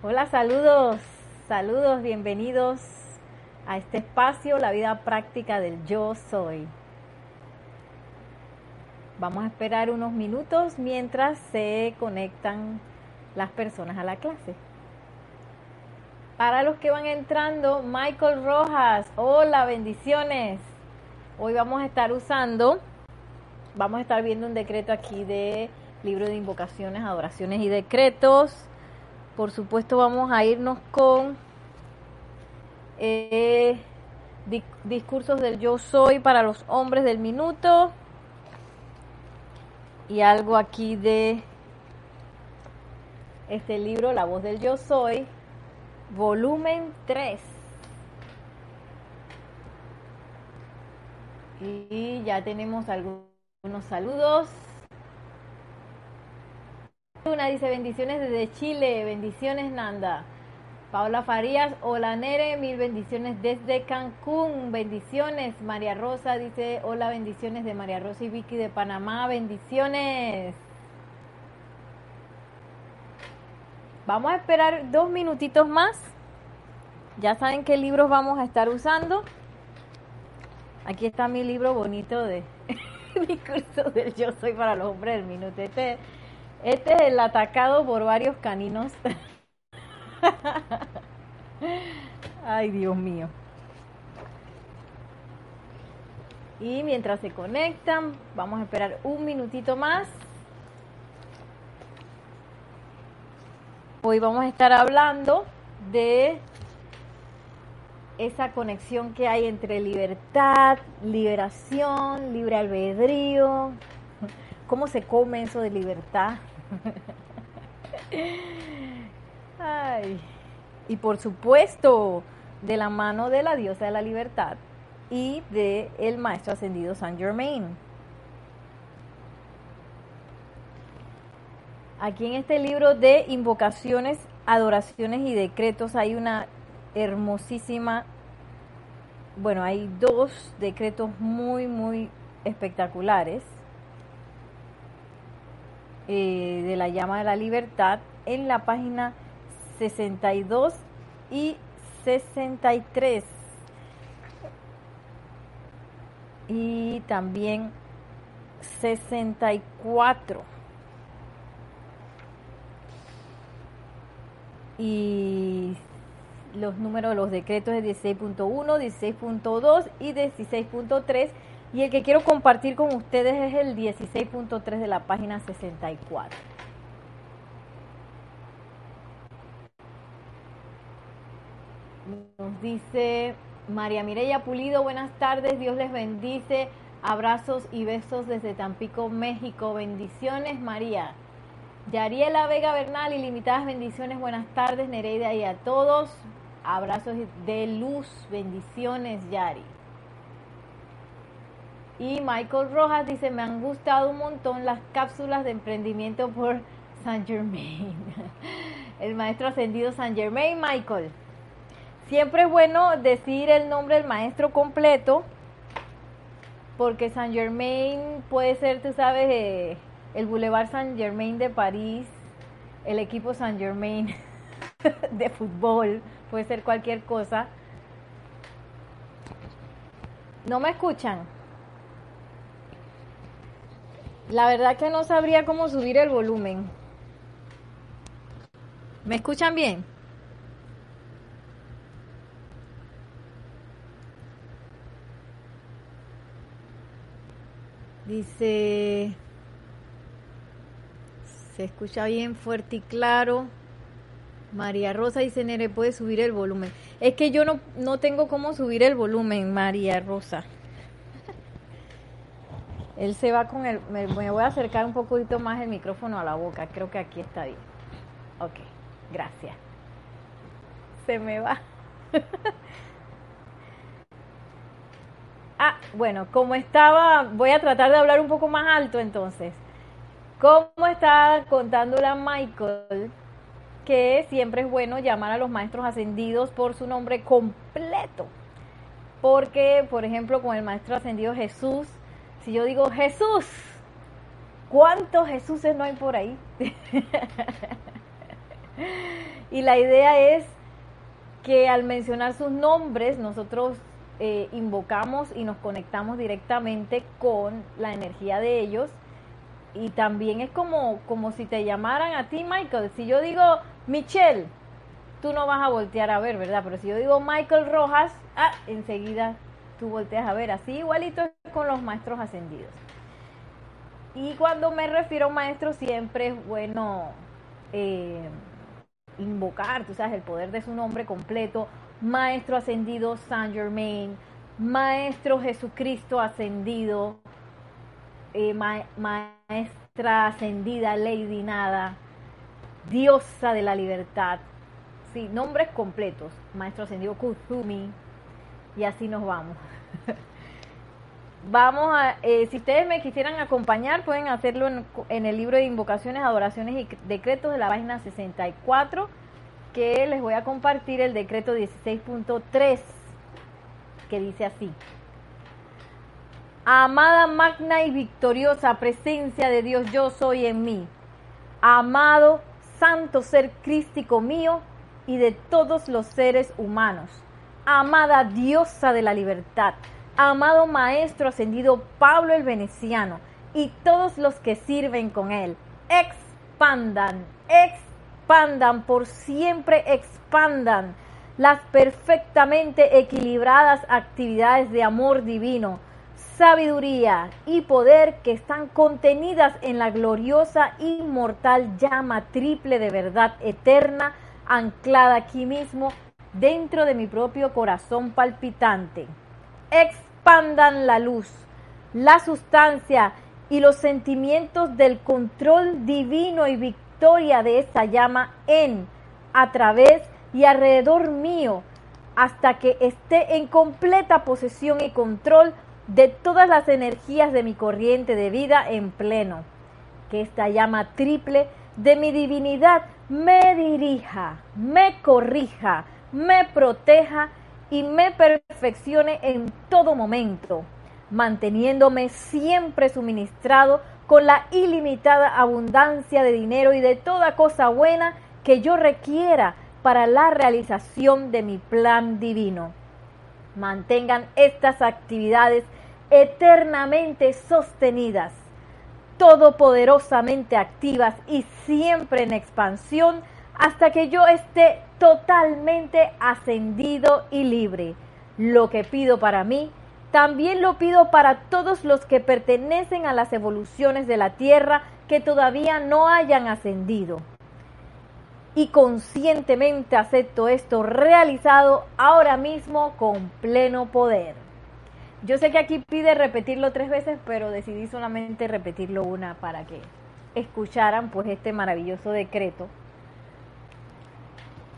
Hola, saludos, saludos, bienvenidos a este espacio, la vida práctica del yo soy. Vamos a esperar unos minutos mientras se conectan las personas a la clase. Para los que van entrando, Michael Rojas, hola, bendiciones. Hoy vamos a estar usando, vamos a estar viendo un decreto aquí de libro de invocaciones, adoraciones y decretos. Por supuesto vamos a irnos con eh, discursos del yo soy para los hombres del minuto y algo aquí de este libro, La voz del yo soy, volumen 3. Y ya tenemos algunos saludos. Una dice bendiciones desde Chile, bendiciones Nanda. Paola Farías, hola Nere, mil bendiciones desde Cancún, bendiciones. María Rosa dice, hola bendiciones de María Rosa y Vicky de Panamá, bendiciones. Vamos a esperar dos minutitos más. Ya saben qué libros vamos a estar usando. Aquí está mi libro bonito de mi curso del Yo Soy para los Hombres del Minuto. Este, este es el atacado por varios caninos. Ay, Dios mío. Y mientras se conectan, vamos a esperar un minutito más. Hoy vamos a estar hablando de esa conexión que hay entre libertad, liberación, libre albedrío. ¿Cómo se come eso de libertad? Ay. Y por supuesto, de la mano de la diosa de la libertad y de el maestro ascendido Saint Germain. Aquí en este libro de invocaciones, adoraciones y decretos hay una hermosísima, bueno, hay dos decretos muy, muy espectaculares eh, de la llama de la libertad en la página 62 y 63. Y también 64. Y los números de los decretos de 16.1, 16.2 y 16.3. Y el que quiero compartir con ustedes es el 16.3 de la página 64. Nos dice María Mireya Pulido, buenas tardes, Dios les bendice. Abrazos y besos desde Tampico, México. Bendiciones, María. Yariela Vega Bernal, ilimitadas bendiciones. Buenas tardes, Nereida, y a todos. Abrazos de luz, bendiciones, Yari. Y Michael Rojas dice, me han gustado un montón las cápsulas de emprendimiento por San Germain. El maestro ascendido San Germain, Michael. Siempre es bueno decir el nombre del maestro completo, porque Saint Germain puede ser, tú sabes, eh, el Boulevard Saint Germain de París, el equipo Saint Germain de fútbol, puede ser cualquier cosa. ¿No me escuchan? La verdad que no sabría cómo subir el volumen. ¿Me escuchan bien? Dice, se escucha bien fuerte y claro. María Rosa dice, Nere, puede subir el volumen. Es que yo no, no tengo cómo subir el volumen, María Rosa. Él se va con el... Me, voy a acercar un poquito más el micrófono a la boca. Creo que aquí está bien. Ok, gracias. Se me va. Ah, bueno, como estaba, voy a tratar de hablar un poco más alto entonces. Como estaba contándole a Michael, que siempre es bueno llamar a los maestros ascendidos por su nombre completo. Porque, por ejemplo, con el maestro ascendido Jesús, si yo digo Jesús, ¿cuántos Jesuses no hay por ahí? y la idea es que al mencionar sus nombres nosotros eh, invocamos y nos conectamos directamente con la energía de ellos y también es como, como si te llamaran a ti Michael. Si yo digo Michelle, tú no vas a voltear a ver, ¿verdad? Pero si yo digo Michael Rojas, ah, enseguida tú volteas a ver. Así igualito es con los maestros ascendidos. Y cuando me refiero a maestro siempre es bueno eh, invocar, tú sabes, el poder de su nombre completo, Maestro Ascendido Saint Germain, Maestro Jesucristo Ascendido, eh, Maestra Ascendida Lady Nada, Diosa de la Libertad, sí, nombres completos, Maestro Ascendido Kuzumi, y así nos vamos. Vamos a, eh, si ustedes me quisieran acompañar, pueden hacerlo en, el libro de invocaciones, adoraciones y decretos de la página 64, que les voy a compartir el decreto 16.3, que dice así. Amada, magna y victoriosa presencia de Dios, yo soy en mí. Amado, santo ser crístico mío y de todos los seres humanos. Amada diosa de la libertad amado Maestro ascendido Pablo el Veneciano y todos los que sirven con él. Expandan, expandan, por siempre expandan las perfectamente equilibradas actividades de amor divino, sabiduría y poder que están contenidas en la gloriosa inmortal llama triple de verdad eterna anclada aquí mismo dentro de mi propio corazón palpitante expandan la luz, la sustancia y los sentimientos del control divino y victoria de esa llama en, a través y alrededor mío, hasta que esté en completa posesión y control de todas las energías de mi corriente de vida en pleno. Que esta llama triple de mi divinidad me dirija, me corrija, me proteja y me perfeccione en todo momento, manteniéndome siempre suministrado con la ilimitada abundancia de dinero y de toda cosa buena que yo requiera para la realización de mi plan divino. Mantengan estas actividades eternamente sostenidas, todopoderosamente activas y siempre en expansión hasta que yo esté totalmente ascendido y libre. Lo que pido para mí, también lo pido para todos los que pertenecen a las evoluciones de la Tierra que todavía no hayan ascendido. Y conscientemente acepto esto realizado ahora mismo con pleno poder. Yo sé que aquí pide repetirlo tres veces, pero decidí solamente repetirlo una para que escucharan pues este maravilloso decreto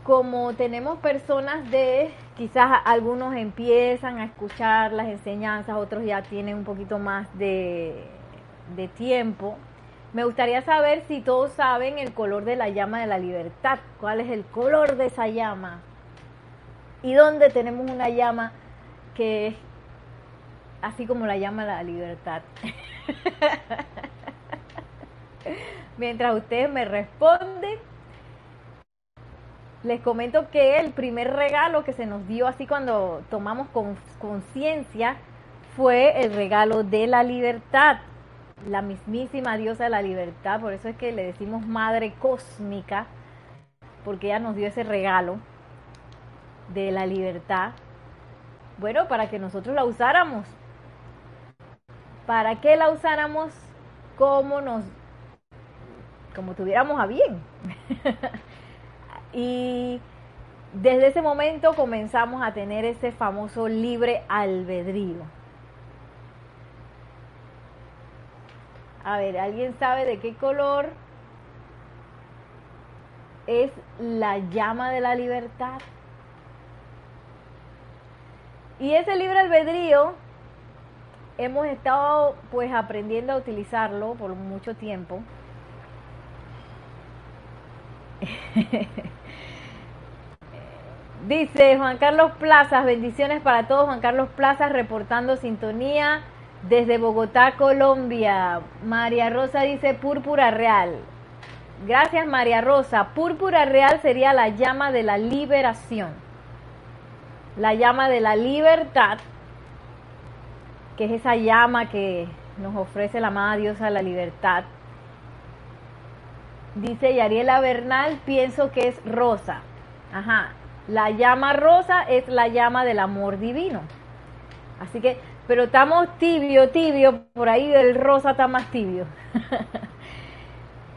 como tenemos personas de, quizás algunos empiezan a escuchar las enseñanzas, otros ya tienen un poquito más de, de tiempo, me gustaría saber si todos saben el color de la llama de la libertad, cuál es el color de esa llama y dónde tenemos una llama que es así como la llama la libertad. Mientras ustedes me responden, les comento que el primer regalo que se nos dio así cuando tomamos conciencia fue el regalo de la libertad, la mismísima diosa de la libertad, por eso es que le decimos madre cósmica, porque ella nos dio ese regalo de la libertad, bueno, para que nosotros la usáramos, para que la usáramos como nos, como tuviéramos a bien. Y desde ese momento comenzamos a tener ese famoso libre albedrío. A ver, ¿alguien sabe de qué color es la llama de la libertad? Y ese libre albedrío hemos estado pues aprendiendo a utilizarlo por mucho tiempo. Dice Juan Carlos Plazas, bendiciones para todos. Juan Carlos Plazas reportando sintonía desde Bogotá, Colombia. María Rosa dice púrpura real. Gracias María Rosa. Púrpura real sería la llama de la liberación. La llama de la libertad, que es esa llama que nos ofrece la amada diosa la libertad. Dice Yariela Bernal, pienso que es rosa. Ajá. La llama rosa es la llama del amor divino. Así que, pero estamos tibio, tibio, por ahí el rosa está más tibio.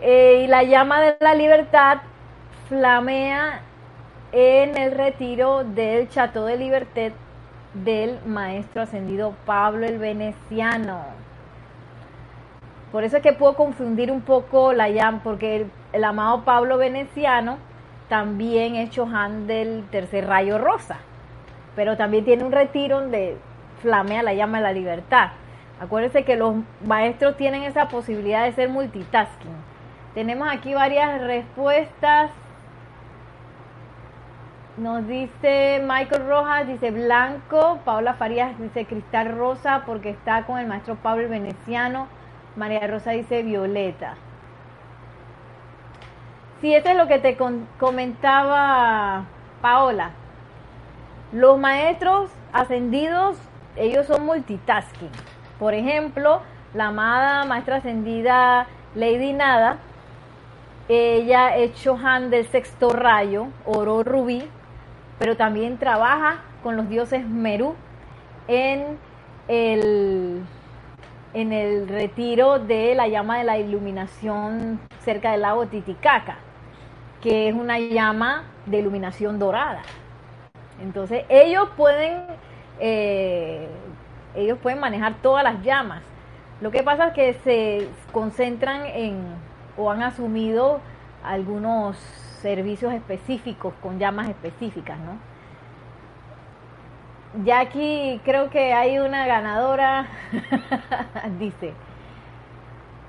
Eh, y la llama de la libertad flamea en el retiro del Chateau de Libertad del maestro ascendido Pablo el Veneciano. Por eso es que puedo confundir un poco la llama, porque el, amado Pablo Veneciano también es Chohan del tercer rayo rosa, pero también tiene un retiro donde flamea la llama de la libertad. Acuérdense que los maestros tienen esa posibilidad de ser multitasking tenemos aquí varias respuestas. Nos dice Michael Rojas, dice blanco. Paula Farías dice cristal rosa porque está con el maestro Pablo Veneciano. María Rosa dice violeta. Sí, eso es lo que te comentaba Paola. Los maestros ascendidos, ellos son multitasking. Por ejemplo, la amada maestra ascendida Lady Nada, ella es Chohan del sexto rayo, oro rubí, pero también trabaja con los dioses Merú en el, en el retiro de la llama de la iluminación cerca del lago Titicaca, que es una llama de iluminación dorada. Entonces ellos pueden, eh, ellos pueden manejar todas las llamas. Lo que pasa es que se concentran en o han asumido algunos servicios específicos con llamas específicas, ¿no? Ya aquí creo que hay una ganadora, dice,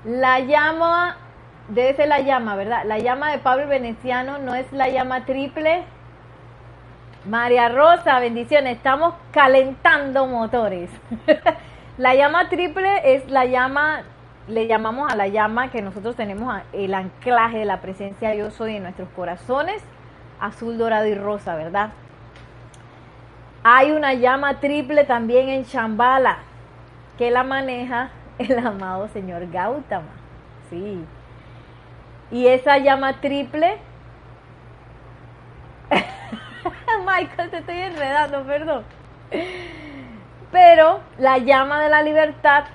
la llama, debe ser la llama, ¿verdad? La llama de Pablo Veneciano no es la llama triple. María Rosa, bendiciones, estamos calentando motores. la llama triple es la llama le llamamos a la llama que nosotros tenemos el anclaje de la presencia de yo soy en nuestros corazones, azul, dorado y rosa, ¿verdad? Hay una llama triple también en Shambhala que la maneja el amado señor Gautama. Sí. Y esa llama triple Michael, te estoy enredando, perdón. Pero la llama de la libertad,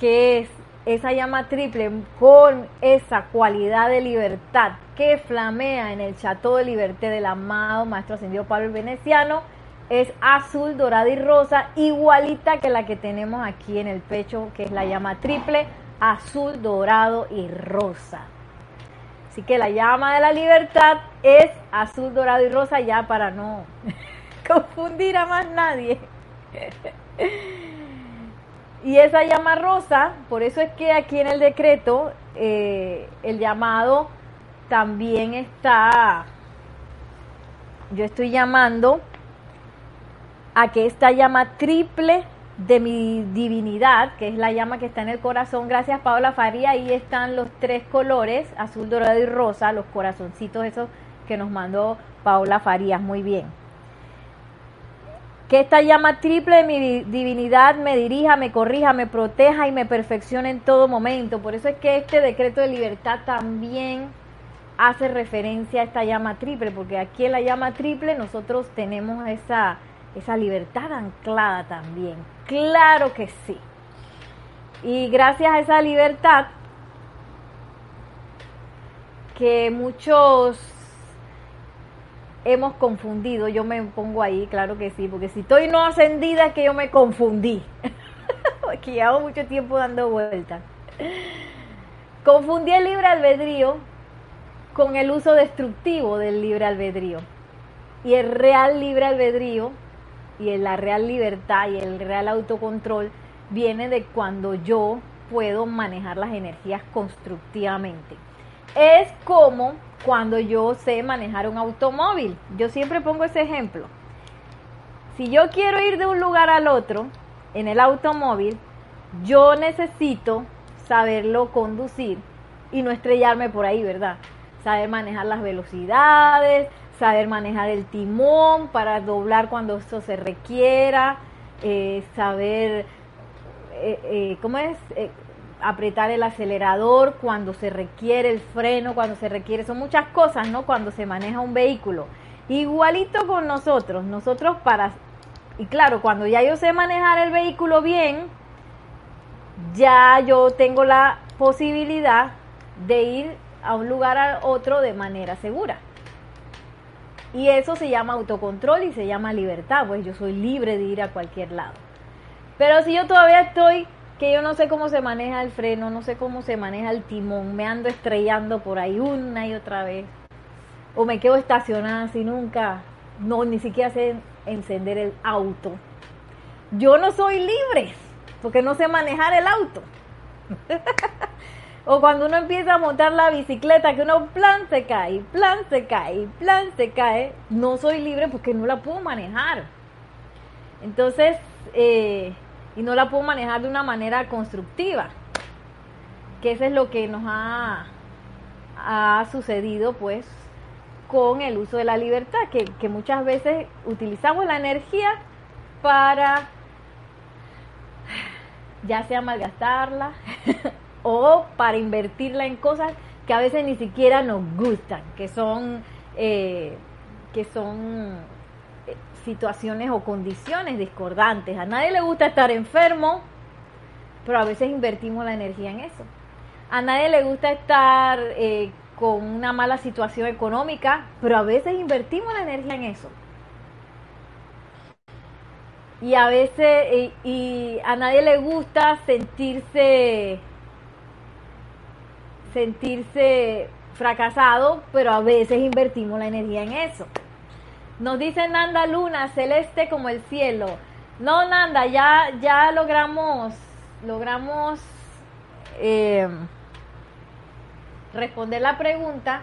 que es esa llama triple con esa cualidad de libertad que flamea en el Chateau de Liberté del amado Maestro Ascendido Pablo el Veneciano es azul, dorada y rosa, igualita que la que tenemos aquí en el pecho, que es la llama triple, azul, dorado y rosa. Así que la llama de la libertad es azul, dorado y rosa, ya para no confundir a más nadie. Y esa llama rosa, por eso es que aquí en el decreto eh, el llamado también está, yo estoy llamando a que esta llama triple de mi divinidad, que es la llama que está en el corazón, gracias Paola Faría, ahí están los tres colores, azul, dorado y rosa, los corazoncitos esos que nos mandó Paola Farías, muy bien. Que esta llama triple de mi divinidad me dirija, me corrija, me proteja y me perfeccione en todo momento. Por eso es que este decreto de libertad también hace referencia a esta llama triple, porque aquí en la llama triple nosotros tenemos esa, esa libertad anclada también. Claro que sí. Y gracias a esa libertad que muchos hemos confundido, yo me pongo ahí, claro que sí, porque si estoy no ascendida es que yo me confundí, porque llevo mucho tiempo dando vueltas. Confundí el libre albedrío con el uso destructivo del libre albedrío. Y el real libre albedrío y la real libertad y el real autocontrol viene de cuando yo puedo manejar las energías constructivamente. Es como cuando yo sé manejar un automóvil. Yo siempre pongo ese ejemplo. Si yo quiero ir de un lugar al otro en el automóvil, yo necesito saberlo conducir y no estrellarme por ahí, ¿verdad? saber manejar las velocidades, saber manejar el timón para doblar cuando esto se requiera, eh, saber, eh, eh, ¿cómo es? apretar el acelerador cuando se requiere, el freno cuando se requiere, son muchas cosas, ¿no? Cuando se maneja un vehículo. Igualito con nosotros, nosotros para, y claro, cuando ya yo sé manejar el vehículo bien, ya yo tengo la posibilidad de ir a un lugar a otro de manera segura. Y eso se llama autocontrol y se llama libertad, pues yo soy libre de ir a cualquier lado. Pero si yo todavía estoy, que yo no sé cómo se maneja el freno, no sé cómo se maneja el timón, me ando estrellando por ahí una y otra vez, o me quedo estacionada así nunca, no, ni siquiera sé encender el auto. Yo no soy libre, porque no sé manejar el auto. O cuando uno empieza a montar la bicicleta, que uno plan se cae, plan se cae, plan se cae, no soy libre porque no la puedo manejar. Entonces, eh, y no la puedo manejar de una manera constructiva, que eso es lo que nos ha, ha sucedido pues con el uso de la libertad, que, que muchas veces utilizamos la energía para ya sea malgastarla o para invertirla en cosas que a veces ni siquiera nos gustan, que son, eh, que son eh, situaciones o condiciones discordantes. A nadie le gusta estar enfermo, pero a veces invertimos la energía en eso. A nadie le gusta estar eh, con una mala situación económica, pero a veces invertimos la energía en eso. Y a veces, y a nadie le gusta sentirse sentirse fracasado, pero a veces invertimos la energía en eso. Nos dice Nanda Luna, celeste como el cielo. No, Nanda, ya, ya logramos, logramos eh, responder la pregunta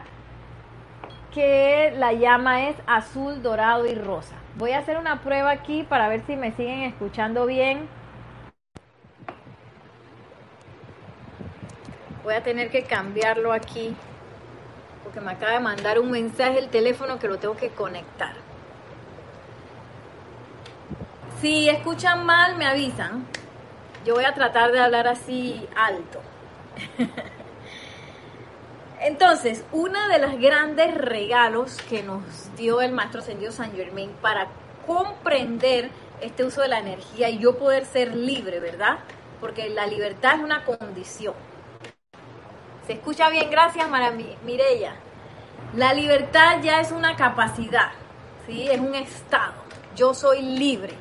que la llama es azul, dorado y rosa. Voy a hacer una prueba aquí para ver si me siguen escuchando bien. Voy a tener que cambiarlo aquí porque me acaba de mandar un mensaje el teléfono que lo tengo que conectar. Si escuchan mal, me avisan. Yo voy a tratar de hablar así alto. Entonces, uno de los grandes regalos que nos dio el Maestro Ascendido San Germain para comprender este uso de la energía y yo poder ser libre, ¿verdad? Porque la libertad es una condición. Se escucha bien, gracias Mirella. La libertad ya es una capacidad, ¿sí? es un estado. Yo soy libre.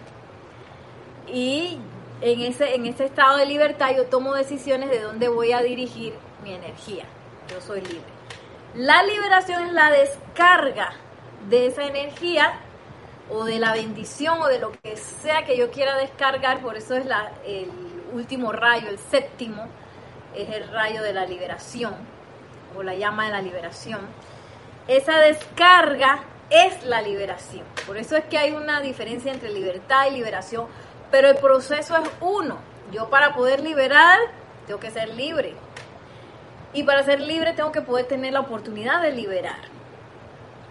Y en ese, en ese estado de libertad yo tomo decisiones de dónde voy a dirigir mi energía. Yo soy libre. La liberación es la descarga de esa energía o de la bendición o de lo que sea que yo quiera descargar. Por eso es el último rayo, el séptimo es el rayo de la liberación o la llama de la liberación. Esa descarga es la liberación. Por eso es que hay una diferencia entre libertad y liberación, pero el proceso es uno. Yo para poder liberar tengo que ser libre. Y para ser libre tengo que poder tener la oportunidad de liberar.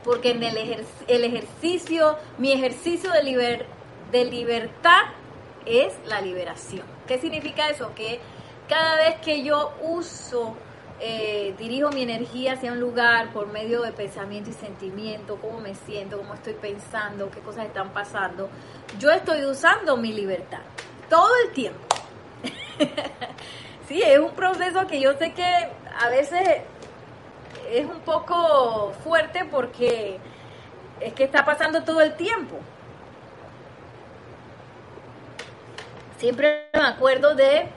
Porque en el, el ejercicio, mi ejercicio de, de libertad es la liberación. ¿Qué significa eso? Que cada vez que yo uso, eh, dirijo mi energía hacia un lugar por medio de pensamiento y sentimiento, cómo me siento, cómo estoy pensando, qué cosas están pasando, yo estoy usando mi libertad todo el tiempo. sí, es un proceso que yo sé que a veces es un poco fuerte porque es que está pasando todo el tiempo. Siempre me acuerdo de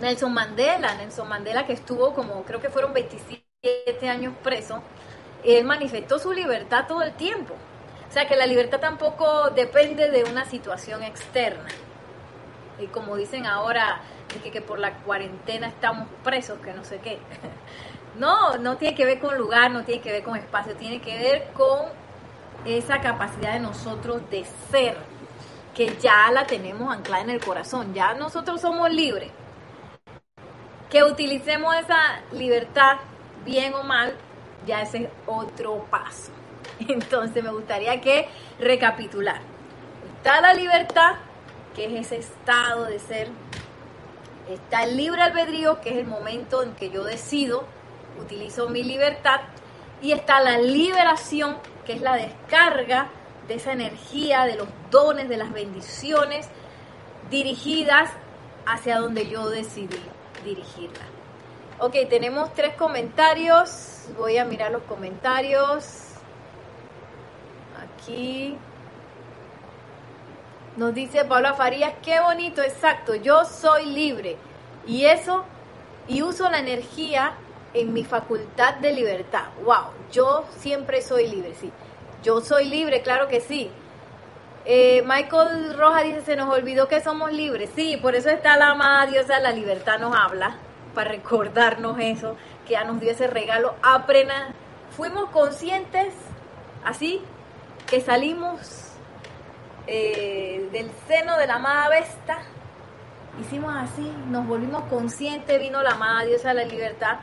Nelson Mandela, Nelson Mandela que estuvo como creo que fueron 27 años preso, él manifestó su libertad todo el tiempo. O sea que la libertad tampoco depende de una situación externa. Y como dicen ahora, que, que por la cuarentena estamos presos, que no sé qué. No, no tiene que ver con lugar, no tiene que ver con espacio, tiene que ver con esa capacidad de nosotros de ser, que ya la tenemos anclada en el corazón, ya nosotros somos libres que utilicemos esa libertad, bien o mal, ya ese es otro paso. Entonces me gustaría que recapitular. Está la libertad, que es ese estado de ser. Está el libre albedrío, que es el momento en que yo decido, utilizo mi libertad. Y está la liberación, que es la descarga de esa energía, de los dones, de las bendiciones dirigidas hacia donde yo decidí dirigirla. Ok, tenemos tres comentarios. Voy a mirar los comentarios. Aquí. Nos dice Paula Farías, qué bonito, exacto, yo soy libre. Y eso, y uso la energía en mi facultad de libertad. Wow, yo siempre soy libre, sí. Yo soy libre, claro que sí. Eh, Michael Roja dice, se nos olvidó que somos libres. Sí, por eso está la amada diosa, la libertad nos habla, para recordarnos eso, que ya nos dio ese regalo. Apenas fuimos conscientes, así, que salimos eh, del seno de la amada Vesta, hicimos así, nos volvimos conscientes, vino la amada diosa la libertad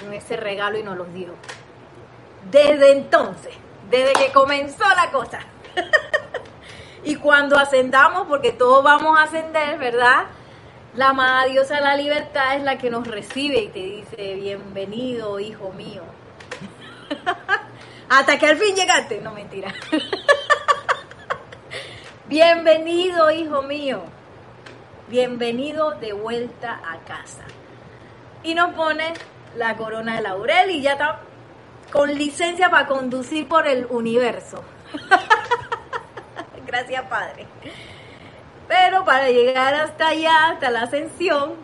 con ese regalo y nos los dio. Desde entonces, desde que comenzó la cosa. y cuando ascendamos, porque todos vamos a ascender, ¿verdad? La amada diosa de la libertad es la que nos recibe y te dice, bienvenido, hijo mío. Hasta que al fin llegaste. No, mentira. bienvenido, hijo mío. Bienvenido de vuelta a casa. Y nos pone la corona de laurel y ya está con licencia para conducir por el universo. Gracias, Padre. Pero para llegar hasta allá, hasta la ascensión,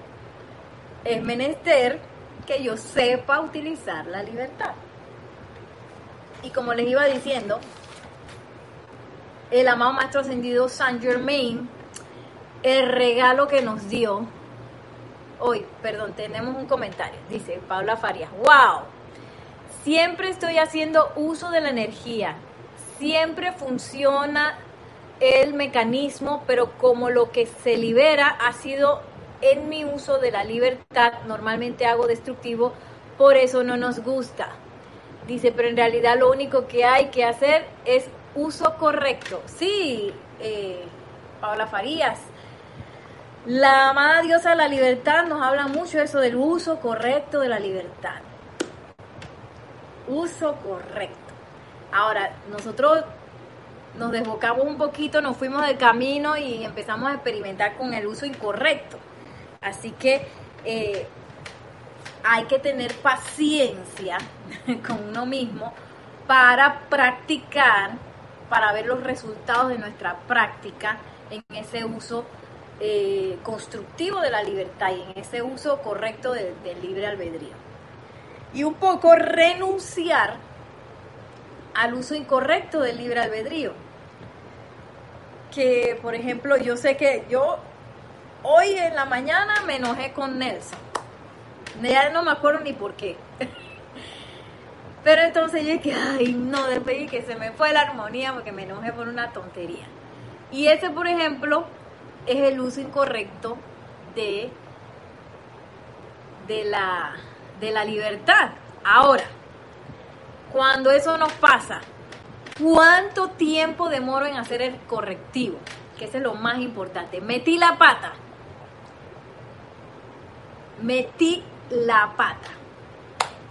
es menester que yo sepa utilizar la libertad. Y como les iba diciendo, el amado Maestro Ascendido Saint Germain, el regalo que nos dio, hoy, perdón, tenemos un comentario, dice Paula Farias, wow, siempre estoy haciendo uso de la energía, siempre funciona el mecanismo, pero como lo que se libera ha sido en mi uso de la libertad, normalmente hago destructivo, por eso no nos gusta. Dice, pero en realidad lo único que hay que hacer es uso correcto. Sí, eh, Paula Farías, la amada diosa de la libertad nos habla mucho eso del uso correcto de la libertad. Uso correcto. Ahora, nosotros nos desbocamos un poquito, nos fuimos del camino y empezamos a experimentar con el uso incorrecto. Así que eh, hay que tener paciencia con uno mismo para practicar, para ver los resultados de nuestra práctica en ese uso eh, constructivo de la libertad y en ese uso correcto del libre albedrío. Y un poco renunciar al uso incorrecto del libre albedrío que, por ejemplo, yo sé que yo hoy en la mañana me enojé con Nelson. Ya no me acuerdo ni por qué. Pero entonces yo dije, ay, no, después que se me fue la armonía porque me enojé por una tontería. Y ese, por ejemplo, es el uso incorrecto de, de, la, de la libertad. Ahora, cuando eso nos pasa, ¿Cuánto tiempo demoro en hacer el correctivo? Que ese es lo más importante. Metí la pata. Metí la pata.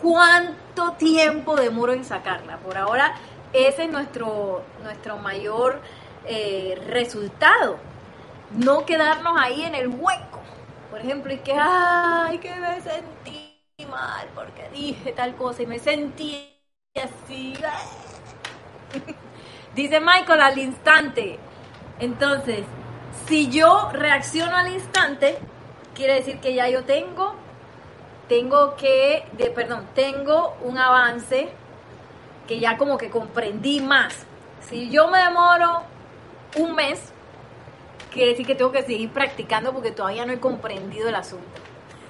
¿Cuánto tiempo demoro en sacarla? Por ahora, ese es nuestro, nuestro mayor eh, resultado. No quedarnos ahí en el hueco. Por ejemplo, y que, ay, que me sentí mal porque dije tal cosa y me sentí así. Dice Michael al instante. Entonces, si yo reacciono al instante, quiere decir que ya yo tengo, tengo que, de, perdón, tengo un avance que ya como que comprendí más. Si yo me demoro un mes, quiere decir que tengo que seguir practicando porque todavía no he comprendido el asunto.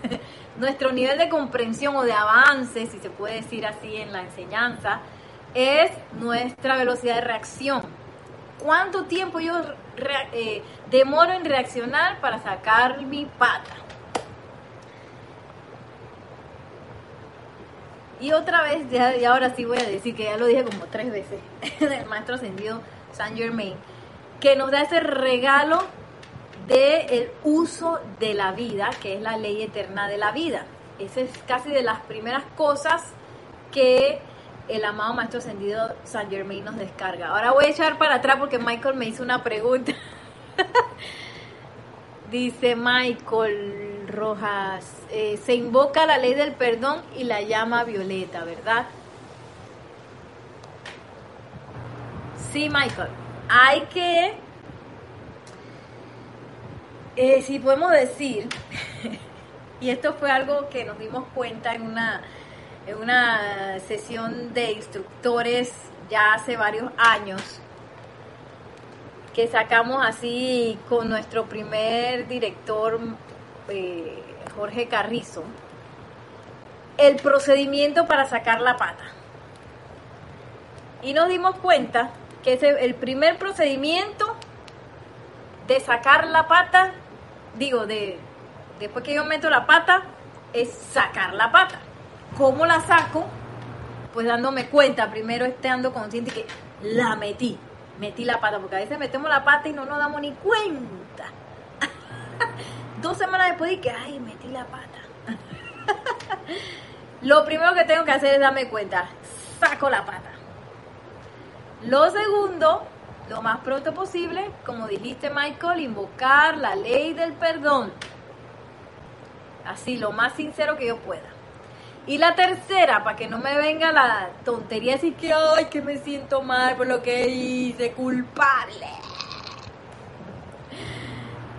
Nuestro nivel de comprensión o de avance, si se puede decir así en la enseñanza, es nuestra velocidad de reacción. ¿Cuánto tiempo yo eh, demoro en reaccionar para sacar mi pata? Y otra vez, ya, y ahora sí voy a decir que ya lo dije como tres veces, del maestro ascendido Saint Germain, que nos da ese regalo del el uso de la vida, que es la ley eterna de la vida. Esa es casi de las primeras cosas que el amado maestro ascendido Saint Germain nos descarga. Ahora voy a echar para atrás porque Michael me hizo una pregunta. Dice Michael Rojas, eh, se invoca la ley del perdón y la llama violeta, ¿verdad? Sí, Michael. Hay que, eh, si podemos decir, y esto fue algo que nos dimos cuenta en una, en una sesión de instructores ya hace varios años, que sacamos así con nuestro primer director, eh, Jorge Carrizo, el procedimiento para sacar la pata. Y nos dimos cuenta que ese, el primer procedimiento de sacar la pata, digo, de después que yo meto la pata, es sacar la pata. ¿Cómo la saco? Pues dándome cuenta, primero estando consciente que la metí metí la pata, porque a veces metemos la pata y no nos damos ni cuenta. Dos semanas después que, ay, metí la pata. Lo primero que tengo que hacer es darme cuenta, saco la pata. Lo segundo, lo más pronto posible, como dijiste Michael, invocar la ley del perdón. Así, lo más sincero que yo pueda. Y la tercera, para que no me venga la tontería decir que, ay, que me siento mal por lo que hice, culpable.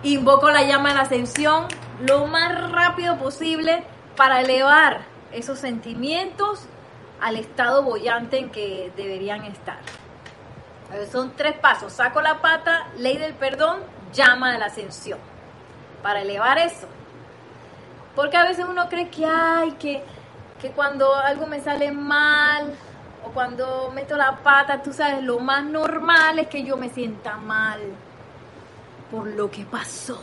Invoco la llama de la ascensión lo más rápido posible para elevar esos sentimientos al estado bollante en que deberían estar. Son tres pasos. Saco la pata, ley del perdón, llama de la ascensión. Para elevar eso. Porque a veces uno cree que, ay, que que cuando algo me sale mal o cuando meto la pata, tú sabes, lo más normal es que yo me sienta mal por lo que pasó.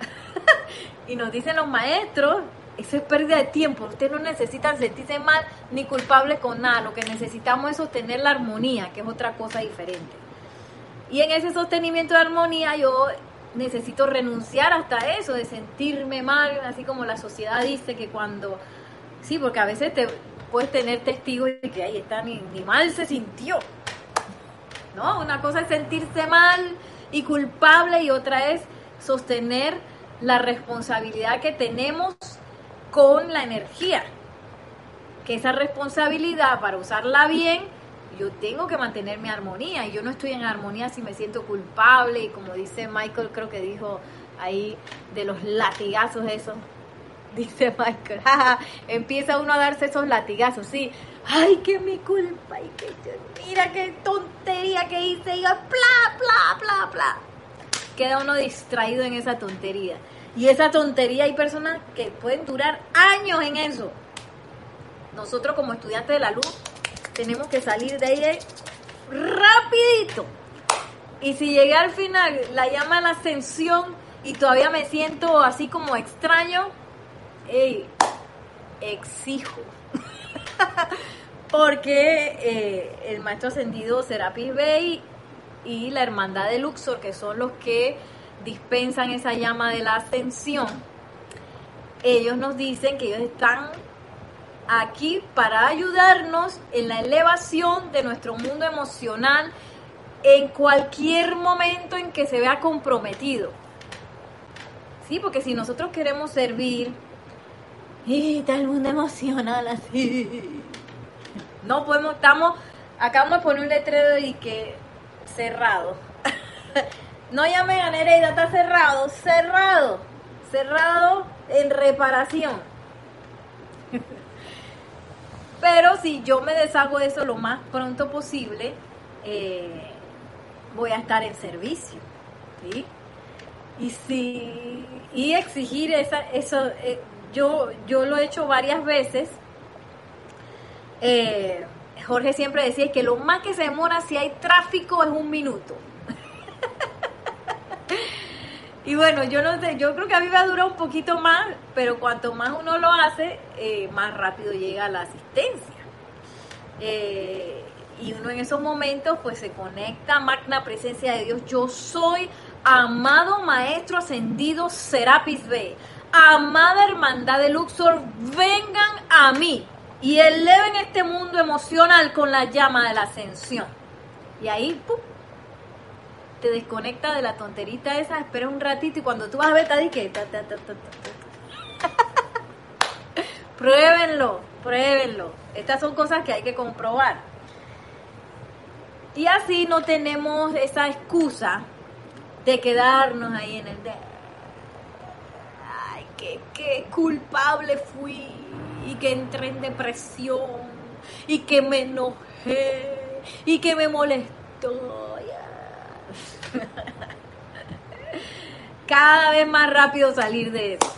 y nos dicen los maestros, eso es pérdida de tiempo, ustedes no necesitan sentirse mal ni culpables con nada, lo que necesitamos es sostener la armonía, que es otra cosa diferente. Y en ese sostenimiento de armonía yo necesito renunciar hasta eso, de sentirme mal, así como la sociedad dice que cuando, sí, porque a veces te puedes tener testigos de que ahí está, ni, ni mal se sintió. ¿No? Una cosa es sentirse mal y culpable y otra es sostener la responsabilidad que tenemos con la energía. Que esa responsabilidad para usarla bien yo tengo que mantener mi armonía y yo no estoy en armonía si me siento culpable y como dice Michael, creo que dijo ahí de los latigazos eso. Dice Michael, empieza uno a darse esos latigazos, sí. Ay, que mi culpa, y que mira qué tontería que hice, y bla, bla, bla, bla. Queda uno distraído en esa tontería. Y esa tontería hay personas que pueden durar años en eso. Nosotros como estudiantes de la luz tenemos que salir de ahí rapidito. Y si llegué al final, la llama la ascensión y todavía me siento así como extraño, exijo. Porque eh, el maestro ascendido Serapis Bey y la hermandad de Luxor, que son los que dispensan esa llama de la ascensión, ellos nos dicen que ellos están aquí para ayudarnos en la elevación de nuestro mundo emocional en cualquier momento en que se vea comprometido. Sí, porque si nosotros queremos servir, y está el mundo emocional así. No podemos, estamos, acabamos de poner un letrero y que cerrado. no llamen a Nereida, está cerrado, cerrado, cerrado en reparación. Pero si yo me deshago de eso lo más pronto posible, eh, voy a estar en servicio. Y, si, y exigir esa, eso, eh, yo, yo lo he hecho varias veces. Eh, Jorge siempre decía que lo más que se demora si hay tráfico es un minuto. Y bueno, yo no sé, yo creo que a mí va a durar un poquito más, pero cuanto más uno lo hace, eh, más rápido llega la asistencia. Eh, y uno en esos momentos pues se conecta, magna presencia de Dios. Yo soy amado maestro ascendido Serapis B. Amada hermandad de Luxor, vengan a mí y eleven este mundo emocional con la llama de la ascensión. Y ahí, ¡pum! Desconecta de la tonterita esa, espera un ratito y cuando tú vas a ver, te que pruébenlo, pruébenlo. Estas son cosas que hay que comprobar. Y así no tenemos esa excusa de quedarnos ahí en el de, ay, qué culpable fui y que entré en depresión y que me enojé y que me molestó Cada vez más rápido salir de eso.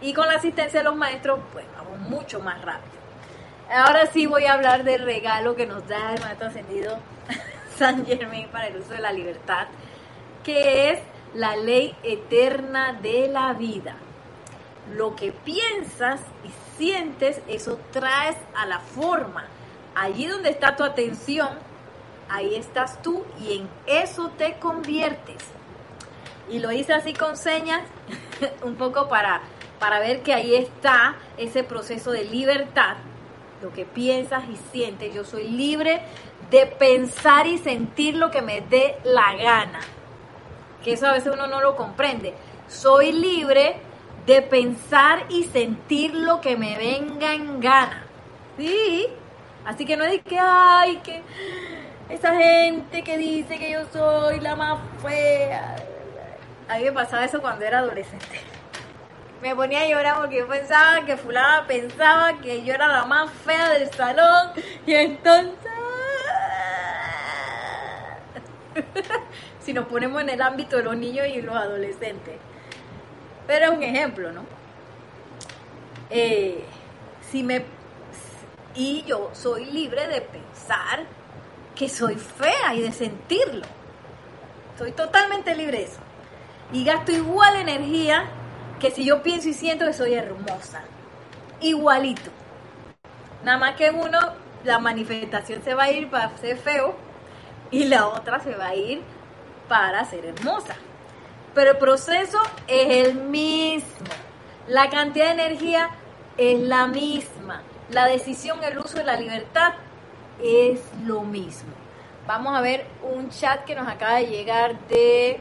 Y con la asistencia de los maestros, pues vamos mucho más rápido. Ahora sí voy a hablar del regalo que nos da el maestro ascendido San Germain para el uso de la libertad, que es la ley eterna de la vida. Lo que piensas y sientes, eso traes a la forma. Allí donde está tu atención, ahí estás tú y en eso te conviertes. Y lo hice así con señas, un poco para, para ver que ahí está ese proceso de libertad, lo que piensas y sientes. Yo soy libre de pensar y sentir lo que me dé la gana. Que eso a veces uno no lo comprende. Soy libre de pensar y sentir lo que me venga en gana. Sí. Así que no es que, ay, que esa gente que dice que yo soy la más fea. A mí me pasaba eso cuando era adolescente. Me ponía a llorar porque yo pensaba que fulana pensaba que yo era la más fea del salón y entonces... si nos ponemos en el ámbito de los niños y los adolescentes. Pero es un ejemplo, ¿no? Eh, si me... Y yo soy libre de pensar soy fea y de sentirlo. Soy totalmente libre de eso. Y gasto igual energía que si yo pienso y siento que soy hermosa. Igualito. Nada más que uno, la manifestación se va a ir para ser feo y la otra se va a ir para ser hermosa. Pero el proceso es el mismo. La cantidad de energía es la misma. La decisión, el uso de la libertad es lo mismo. Vamos a ver un chat que nos acaba de llegar de...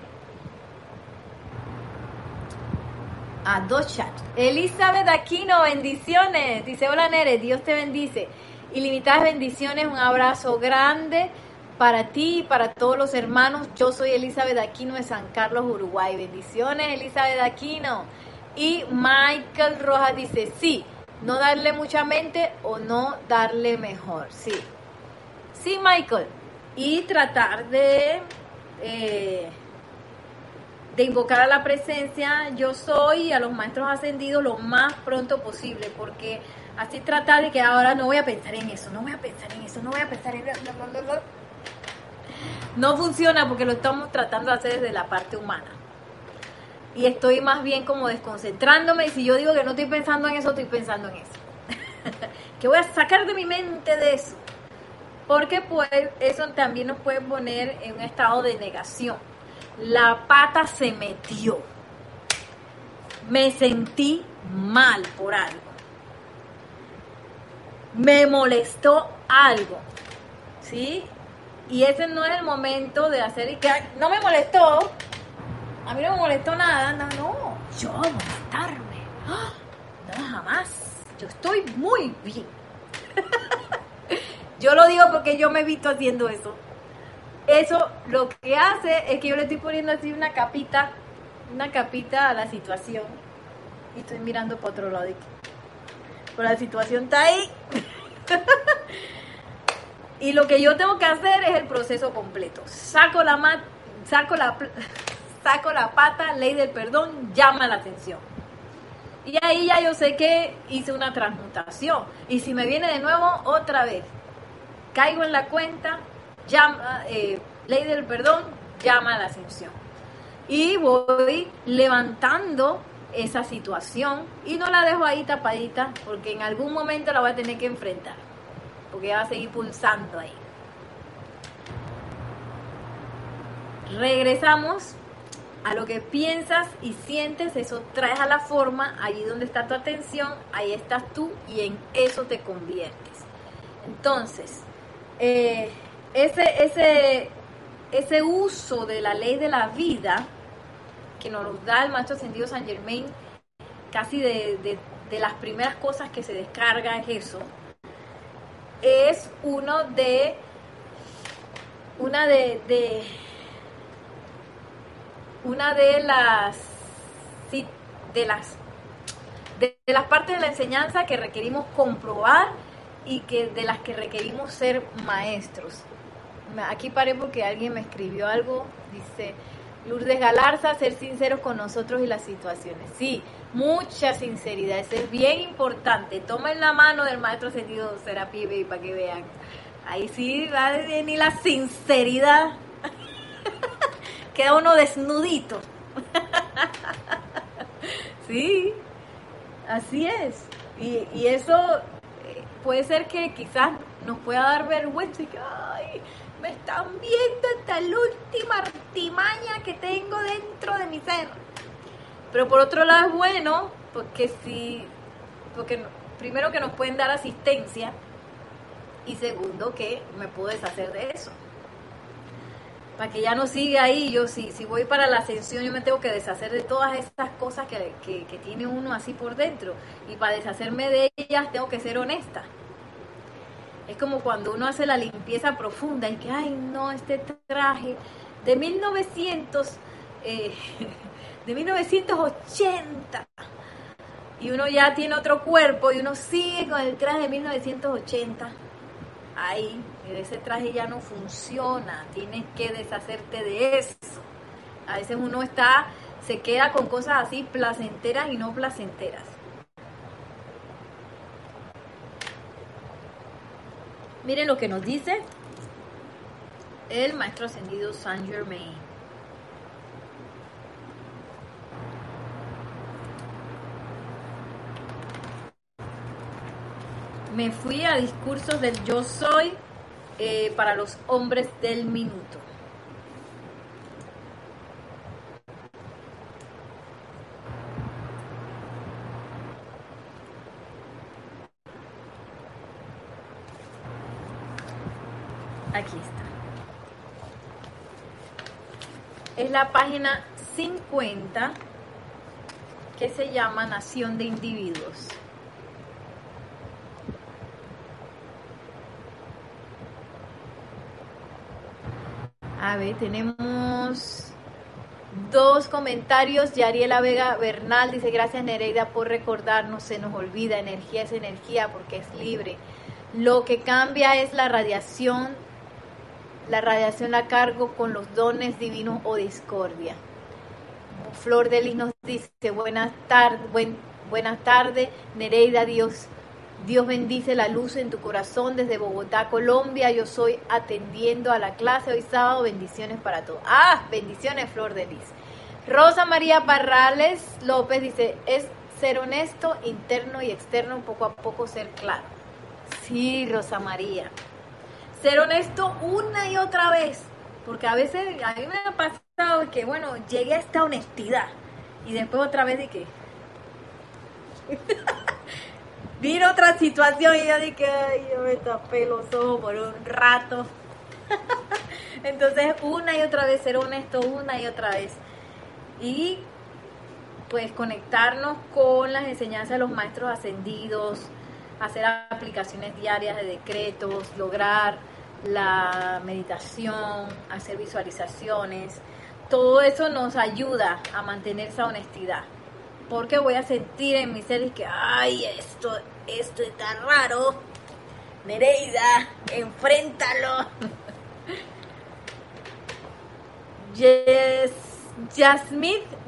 A dos chats. Elizabeth Aquino, bendiciones. Dice, hola Nere, Dios te bendice. Ilimitadas bendiciones, un abrazo grande para ti y para todos los hermanos. Yo soy Elizabeth Aquino de San Carlos, Uruguay. Bendiciones, Elizabeth Aquino. Y Michael Rojas dice, sí, no darle mucha mente o no darle mejor. Sí, Sí, Michael. Y tratar de, eh, de invocar a la presencia yo soy y a los maestros ascendidos lo más pronto posible, porque así tratar de que ahora no voy a pensar en eso, no voy a pensar en eso, no voy a pensar en eso. No funciona porque lo estamos tratando de hacer desde la parte humana. Y estoy más bien como desconcentrándome y si yo digo que no estoy pensando en eso, estoy pensando en eso. que voy a sacar de mi mente de eso porque pues eso también nos puede poner en un estado de negación. La pata se metió. Me sentí mal por algo. Me molestó algo. ¿Sí? Y ese no es el momento de hacer y que no me molestó. A mí no me molestó nada. No, no. Yo molestarme. ¡Ah! No, jamás. Yo estoy muy bien. Yo lo digo porque yo me he visto haciendo eso. Eso lo que hace es que yo le estoy poniendo así una capita, una capita a la situación. Y estoy mirando para otro lado. Pero la situación está ahí. y lo que yo tengo que hacer es el proceso completo. Saco la mat, saco la saco la pata, ley del perdón, llama la atención. Y ahí ya yo sé que hice una transmutación. Y si me viene de nuevo, otra vez caigo en la cuenta, llama, eh, ley del perdón, llama a la ascensión. y voy levantando esa situación y no la dejo ahí tapadita porque en algún momento la voy a tener que enfrentar, porque va a seguir pulsando ahí. Regresamos a lo que piensas y sientes, eso traes a la forma, allí donde está tu atención, ahí estás tú y en eso te conviertes. Entonces, eh, ese, ese, ese uso de la ley de la vida que nos da el maestro ascendido San Germain, casi de, las primeras cosas que se descarga es eso, es uno de, una de, de una de las de las de, las partes de la enseñanza que requerimos comprobar y que de las que requerimos ser maestros. Aquí paré porque alguien me escribió algo, dice Lourdes Galarza, ser sinceros con nosotros y las situaciones. Sí, mucha sinceridad, eso es bien importante. Tomen la mano del maestro sentido Serapí para que vean. Ahí sí va ni la sinceridad queda uno desnudito. sí, así es. Y, eso eh, puede ser que quizás nos pueda dar vergüenza y que, ay, me están viendo hasta la última artimaña que tengo dentro de mi ser. Pero por otro lado es bueno, porque si, porque primero que nos pueden dar asistencia y segundo que me puedo deshacer de eso que ya no siga ahí. Yo, si, si voy para la ascensión, yo me tengo que deshacer de todas estas cosas que, que, tiene uno así por dentro. Y para deshacerme de ellas, tengo que ser honesta. Es como cuando uno hace la limpieza profunda y que, ay, no, este traje de 1900, eh, de 1980. Y uno ya tiene otro cuerpo y uno sigue con el traje de 1980. Ahí, ese traje ya no funciona, tienes que deshacerte de eso. A veces uno está, se queda con cosas así placenteras y no placenteras. Miren lo que nos dice el maestro ascendido Saint Germain. Me fui a discursos del yo soy eh, para los hombres del minuto. Aquí está. Es la página 50 que se llama Nación de Individuos. A ver, tenemos dos comentarios. Yariela Vega Bernal dice, gracias Nereida por recordarnos, se nos olvida, energía es energía porque es libre. Lo que cambia es la radiación, la radiación la cargo con los dones divinos o discordia. Flor de Lis nos dice, buenas tardes, buenas tardes, Nereida, Dios Dios bendice la luz en tu corazón desde Bogotá, Colombia. Yo soy atendiendo a la clase hoy sábado. Bendiciones para todos. Ah, bendiciones, Flor de Lis. Rosa María Parrales López dice, es ser honesto, interno y externo, poco a poco ser claro. Sí, Rosa María. Ser honesto una y otra vez. Porque a veces a mí me ha pasado que, bueno, llegué a esta honestidad. Y después otra vez de que... vino otra situación y yo dije, ay, yo me tapé los ojos por un rato. Entonces, una y otra vez ser honesto, una y otra vez. Y pues conectarnos con las enseñanzas de los maestros ascendidos, hacer aplicaciones diarias de decretos, lograr la meditación, hacer visualizaciones. Todo eso nos ayuda a mantener esa honestidad porque voy a sentir en mi ser que, ay, esto, esto está raro. Nereida, enfréntalo. Yes,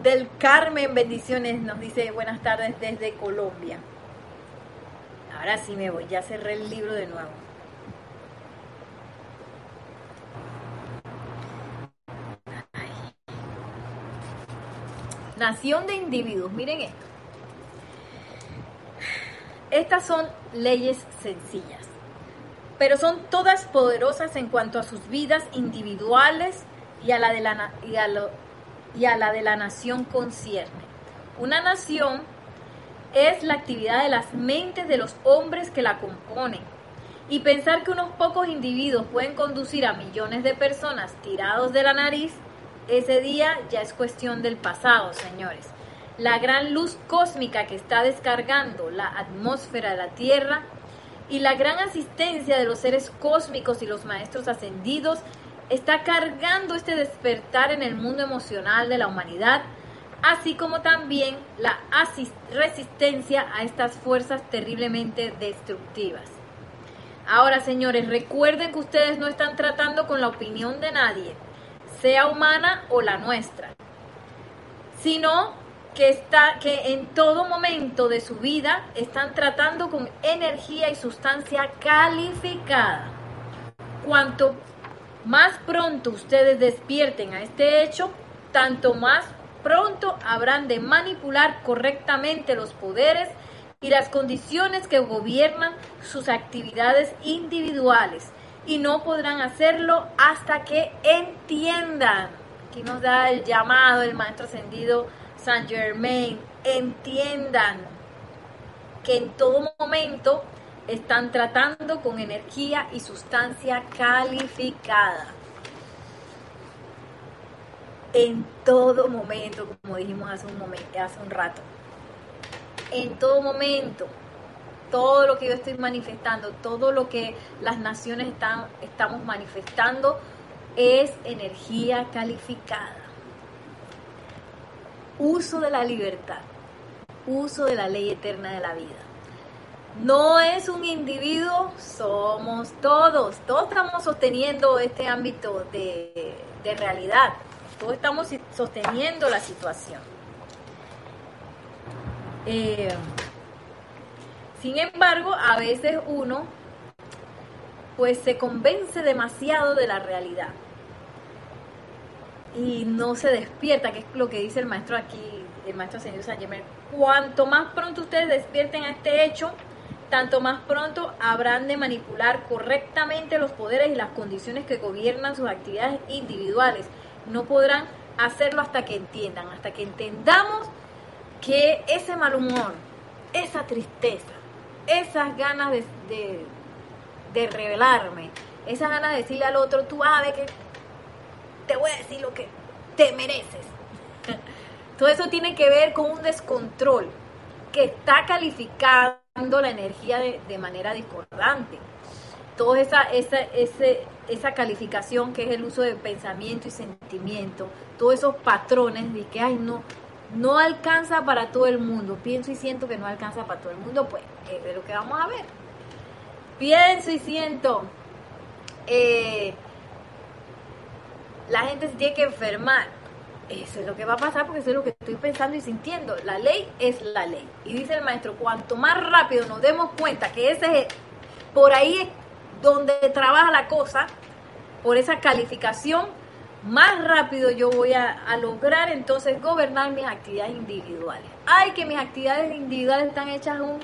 del Carmen, bendiciones, nos dice buenas tardes desde Colombia. Ahora sí me voy, ya cerré el libro de nuevo. Nación de individuos. Miren esto. Estas son leyes sencillas, pero son todas poderosas en cuanto a sus vidas individuales y a la de la, y a la, de la nación concierne. Una nación es la actividad de las mentes de los hombres que la componen. Y pensar que unos pocos individuos pueden conducir a millones de personas tirados de la nariz, ese día ya es cuestión del pasado, señores la gran luz cósmica que está descargando la atmósfera de la Tierra y la gran asistencia de los seres cósmicos y los maestros ascendidos está cargando este despertar en el mundo emocional de la humanidad, así como también la resistencia a estas fuerzas terriblemente destructivas. Ahora, señores, recuerden que ustedes no están tratando con la opinión de nadie, sea humana o la nuestra, sino que, está, que en todo momento de su vida están tratando con energía y sustancia calificada. Cuanto más pronto ustedes despierten a este hecho, tanto más pronto habrán de manipular correctamente los poderes y las condiciones que gobiernan sus actividades individuales y no podrán hacerlo hasta que entiendan. Aquí nos da el llamado el maestro ascendido Saint Germain entiendan que en todo momento están tratando con energía y sustancia calificada. En todo momento, como dijimos hace un, momento, hace un rato. En todo momento, todo lo que yo estoy manifestando, todo lo que las naciones están, estamos manifestando es energía calificada uso de la libertad, uso de la ley eterna de la vida. No es un individuo, somos todos. Todos estamos sosteniendo este ámbito de, realidad. Todos estamos sosteniendo la situación. Eh, sin embargo, a veces uno pues se convence demasiado de la realidad y no se despierta, que es lo que dice el maestro aquí, el maestro señor San Cuanto más pronto ustedes despierten a este hecho, tanto más pronto habrán de manipular correctamente los poderes y las condiciones que gobiernan sus actividades individuales. No podrán hacerlo hasta que entiendan, hasta que entendamos que ese mal humor, esa tristeza, esas ganas de, de, de revelarme, esas ganas de decirle al otro, tú vas a ver que te voy a decir lo que te mereces. Todo eso tiene que ver con un descontrol que está calificando la energía de, manera discordante. Toda esa, esa, esa calificación que es el uso de pensamiento y sentimiento, todos esos patrones de que, ay, no, no alcanza para todo el mundo. Pienso y siento que no alcanza para todo el mundo, pues es lo que vamos a ver. Pienso y siento. Eh, la gente se tiene que enfermar. Eso es lo que va a pasar porque eso es lo que estoy pensando y sintiendo. La ley es la ley. Y dice el maestro, cuanto más rápido nos demos cuenta que ese es, por ahí es donde trabaja la cosa, por esa calificación, más rápido yo voy a, lograr entonces gobernar mis actividades individuales. Ay, que mis actividades individuales están hechas un,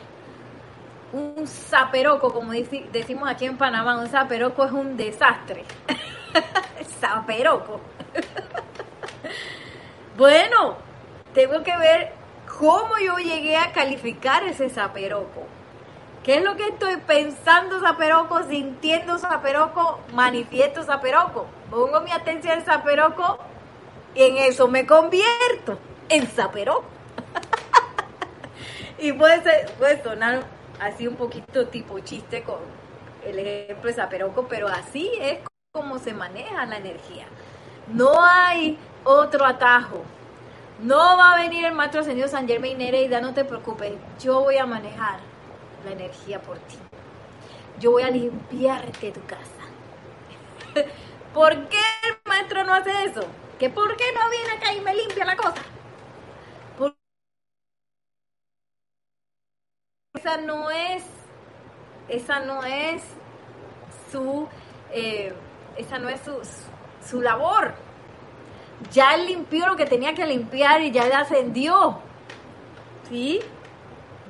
un zaperoco, como decimos aquí en Panamá, un zaperoco es un desastre. Zaperoco. bueno, tengo que ver cómo yo llegué a calificar ese zaperoco. ¿Qué es lo que estoy pensando zaperoco, sintiendo zaperoco, manifiesto zaperoco? Pongo mi atención en zaperoco y en eso me convierto en zaperoco. y puede, ser, puede sonar así un poquito tipo chiste con el ejemplo de zaperoco, pero así es cómo se maneja la energía. No hay otro atajo. No va a venir el maestro señor San Germain y no te preocupes, yo voy a manejar la energía por ti. Yo voy a limpiarte tu casa. ¿Por qué el maestro no hace eso? ¿Que por qué no viene acá y me limpia la cosa? esa no es, esa no es su eh, esa no es su, su labor. ya él limpió lo que tenía que limpiar y ya él ascendió. ¿Sí?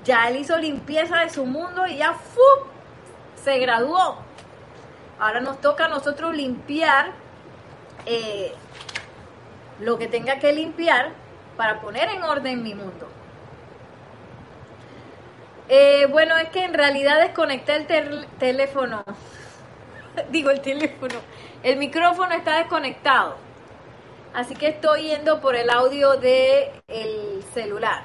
Ya él hizo limpieza de su mundo y ya ¡fu! se graduó. Ahora nos toca a nosotros limpiar eh, lo que tenga que limpiar para poner en orden mi mundo. Eh, bueno, es que en realidad desconecté el teléfono. Digo el teléfono. El micrófono está desconectado. Así que estoy yendo por el audio del el celular.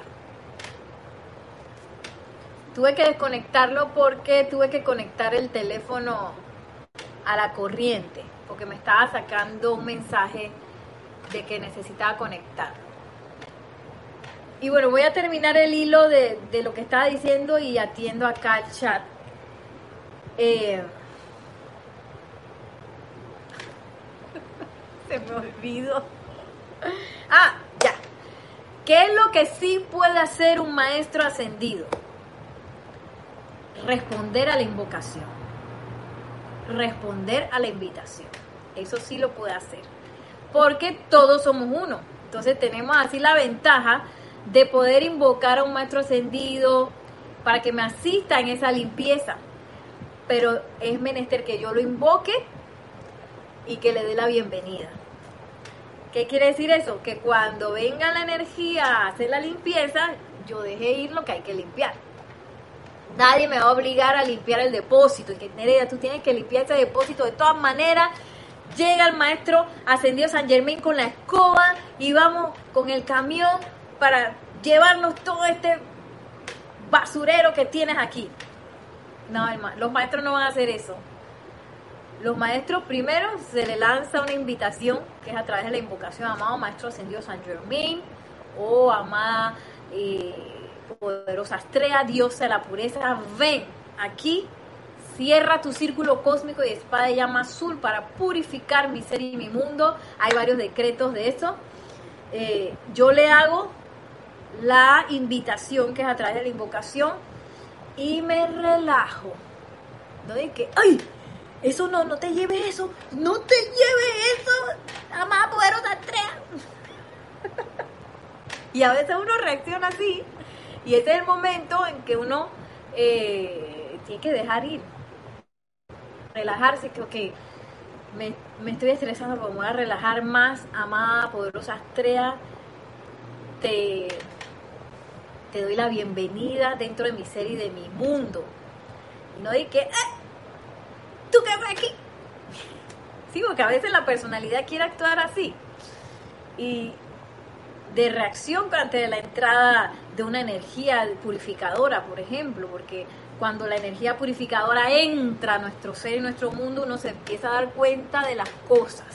Tuve que desconectarlo porque tuve que conectar el teléfono a la corriente, porque me estaba sacando un mensaje de que necesitaba conectar. Y bueno, voy a terminar el hilo de, lo que estaba diciendo y atiendo acá el chat. Eh, se me olvidó. Ah, ya. ¿Qué es lo que sí puede hacer un maestro ascendido? Responder a la invocación. Responder a la invitación. Eso sí lo puede hacer. Porque todos somos uno. Entonces tenemos así la ventaja de poder invocar a un maestro ascendido para que me asista en esa limpieza. Pero es menester que yo lo invoque y que le dé la bienvenida. ¿Qué quiere decir eso? Que cuando venga la energía a hacer la limpieza, yo deje ir lo que hay que limpiar. Nadie me va a obligar a limpiar el depósito. Y que Nereida, tú tienes que limpiar ese depósito de todas maneras. Llega el maestro ascendido San Germán con la escoba y vamos con el camión para llevarnos todo este basurero que tienes aquí. No, los maestros no van a hacer eso. Los maestros primero se le lanza una invitación que es a través de la invocación amado Maestro Ascendido San Germain o amada eh, poderosa estrella, diosa de la pureza. Ven aquí, cierra tu círculo cósmico y espada de llama azul para purificar mi ser y mi mundo. Hay varios decretos de eso. Eh, yo le hago la invitación que es a través de la invocación y me relajo. No de ¡ay! Eso no, no te lleve eso, no te lleve eso, amada poderosa estrella. y a veces uno reacciona así, y ese es el momento en que uno eh, tiene que dejar ir, relajarse, que, me, estoy estresando, pero me voy a relajar más, amada poderosa estrella, te te doy la bienvenida dentro de mi ser y de mi mundo. No di que, eh, ¿tú qué haces aquí? Sí, porque a veces la personalidad quiere actuar así. Y de reacción ante la entrada de una energía purificadora, por ejemplo, porque cuando la energía purificadora entra a nuestro ser y nuestro mundo, uno se empieza a dar cuenta de las cosas.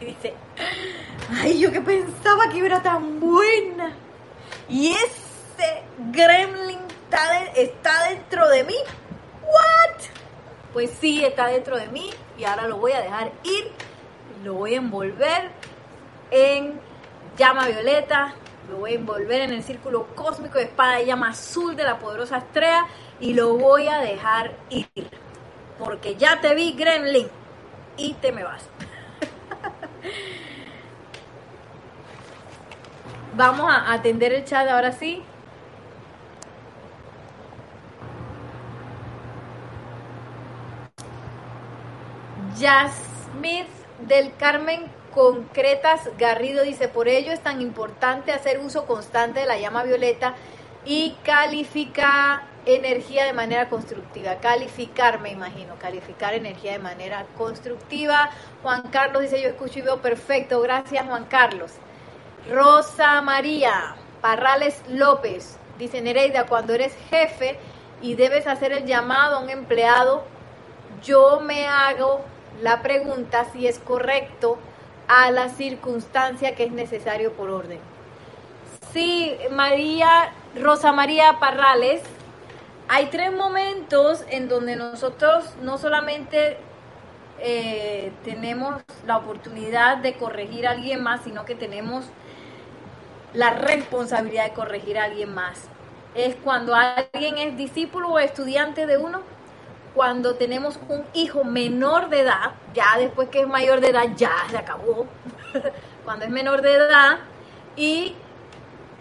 Y dice, ay, yo que pensaba que era tan buena y ese gremlin está, dentro de mí. ¿What? Pues sí, está dentro de mí y ahora lo voy a dejar ir. Lo voy a envolver en llama violeta, lo voy a envolver en el círculo cósmico de espada de llama azul de la poderosa estrella y lo voy a dejar ir. Porque ya te vi, Gremlin, y te me vas. Vamos a atender el chat ahora sí. Smith del Carmen Concretas Garrido dice, por ello es tan importante hacer uso constante de la llama violeta y calificar energía de manera constructiva. Calificar, me imagino, calificar energía de manera constructiva. Juan Carlos dice, yo escucho y veo perfecto. Gracias, Juan Carlos. Rosa María Parrales López dice Nereida, cuando eres jefe y debes hacer el llamado a un empleado, yo me hago la pregunta si es correcto a la circunstancia que es necesario por orden. Sí, María, Rosa María Parrales, hay tres momentos en donde nosotros no solamente eh, tenemos la oportunidad de corregir a alguien más, sino que tenemos la responsabilidad de corregir a alguien más. Es cuando alguien es discípulo o estudiante de uno, cuando tenemos un hijo menor de edad, ya después que es mayor de edad, ya se acabó. cuando es menor de edad y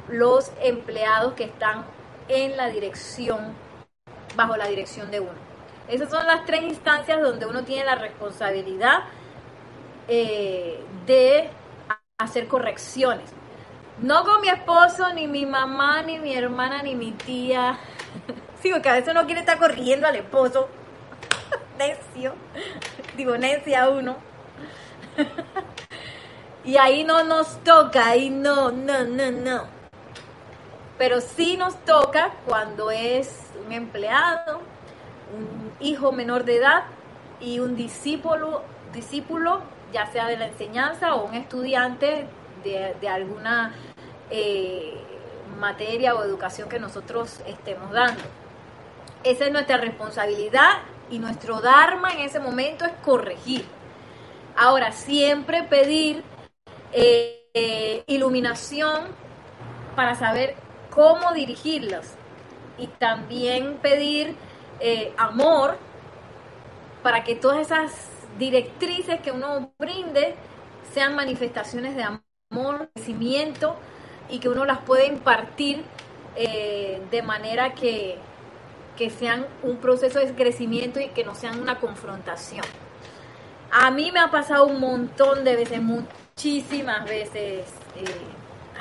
los empleados que están en la dirección, bajo la dirección de uno. Esas son las tres instancias donde uno tiene la responsabilidad eh, de hacer correcciones. No con mi esposo, ni mi mamá, ni mi hermana, ni mi tía. Sí, porque a veces uno quiere estar corrigiendo al esposo. Necio. Digo, necia uno. Y ahí no nos toca, ahí no, no, no, no. Pero sí nos toca cuando es un empleado, un hijo menor de edad y un discípulo, discípulo ya sea de la enseñanza o un estudiante de, alguna eh, materia o educación que nosotros estemos dando. Esa es nuestra responsabilidad y nuestro Dharma en ese momento es corregir. Ahora, siempre pedir eh, iluminación para saber cómo dirigirlos y también pedir eh, amor para que todas esas directrices que uno brinde sean manifestaciones de amor, crecimiento y que uno las pueda impartir eh, de manera que, que sean un proceso de crecimiento y que no sean una confrontación. A mí me ha pasado un montón de veces, muchísimas veces. Eh,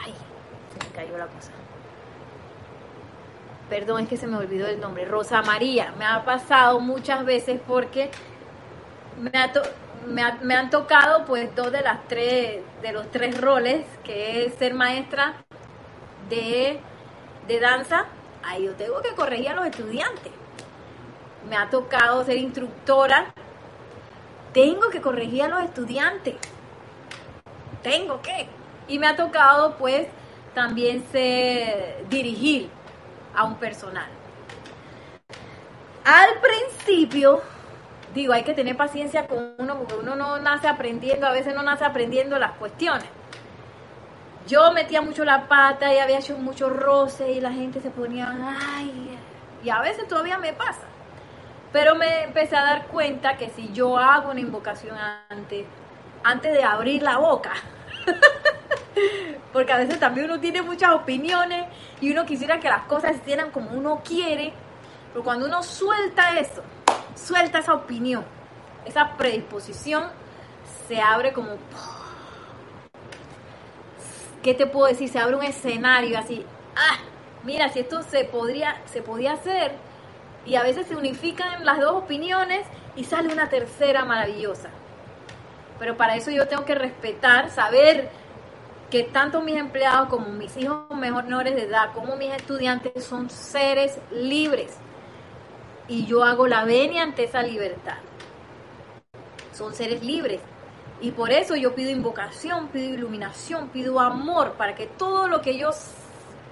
ay, se me cayó la cosa. Perdón, es que se me olvidó el nombre. Rosa María. Me ha pasado muchas veces porque me, me, han tocado pues dos de las tres, de los tres roles, que es ser maestra de, de danza. Ahí yo tengo que corregir a los estudiantes. Me ha tocado ser instructora. Tengo que corregir a los estudiantes. Tengo que. Y me ha tocado pues también ser, dirigir a un personal. Al principio digo, hay que tener paciencia con uno porque uno no nace aprendiendo, a veces no nace aprendiendo las cuestiones. Yo metía mucho la pata y había hecho mucho roce y la gente se ponía, ay, y a veces todavía me pasa. Pero me empecé a dar cuenta que si yo hago una invocación antes, antes de abrir la boca, porque a veces también uno tiene muchas opiniones y uno quisiera que las cosas se hicieran como uno quiere, pero cuando uno suelta eso, suelta esa opinión, esa predisposición, se abre como... ¿Qué te puedo decir? Se abre un escenario así. Ah, mira, si esto se podría, se podía hacer, y a veces se unifican las dos opiniones y sale una tercera maravillosa. Pero para eso yo tengo que respetar, saber que tanto mis empleados como mis hijos menores de edad, como mis estudiantes son seres libres y yo hago la venia ante esa libertad. Son seres libres. Y por eso yo pido invocación, pido iluminación, pido amor para que todo lo que yo,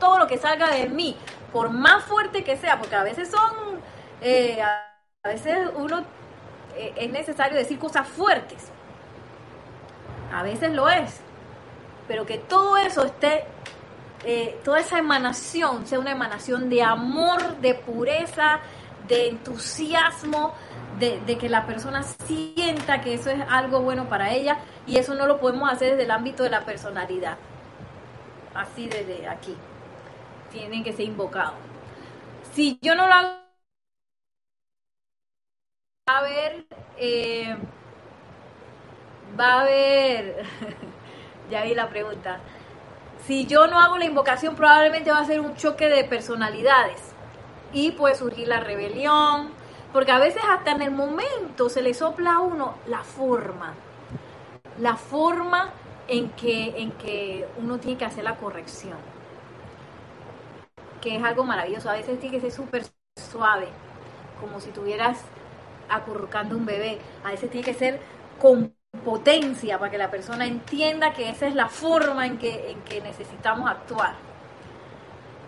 todo lo que salga de mí, por más fuerte que sea, porque a veces son, eh, a veces uno eh, es necesario decir cosas fuertes. A veces lo es. Pero que todo eso esté, eh, toda esa emanación sea una emanación de amor, de pureza, de entusiasmo, de, que la persona sienta que eso es algo bueno para ella y eso no lo podemos hacer desde el ámbito de la personalidad. Así desde aquí. Tienen que ser invocados. Si yo no lo hago, va a haber, eh, va a haber, ya vi la pregunta. Si yo no hago la invocación, probablemente va a ser un choque de personalidades y puede surgir la rebelión, porque a veces hasta en el momento se le sopla a uno la forma, la forma en que, en que uno tiene que hacer la corrección, que es algo maravilloso, a veces tiene que ser súper suave, como si tuvieras acurrucando un bebé, a veces tiene que ser con potencia para que la persona entienda que esa es la forma en que, en que necesitamos actuar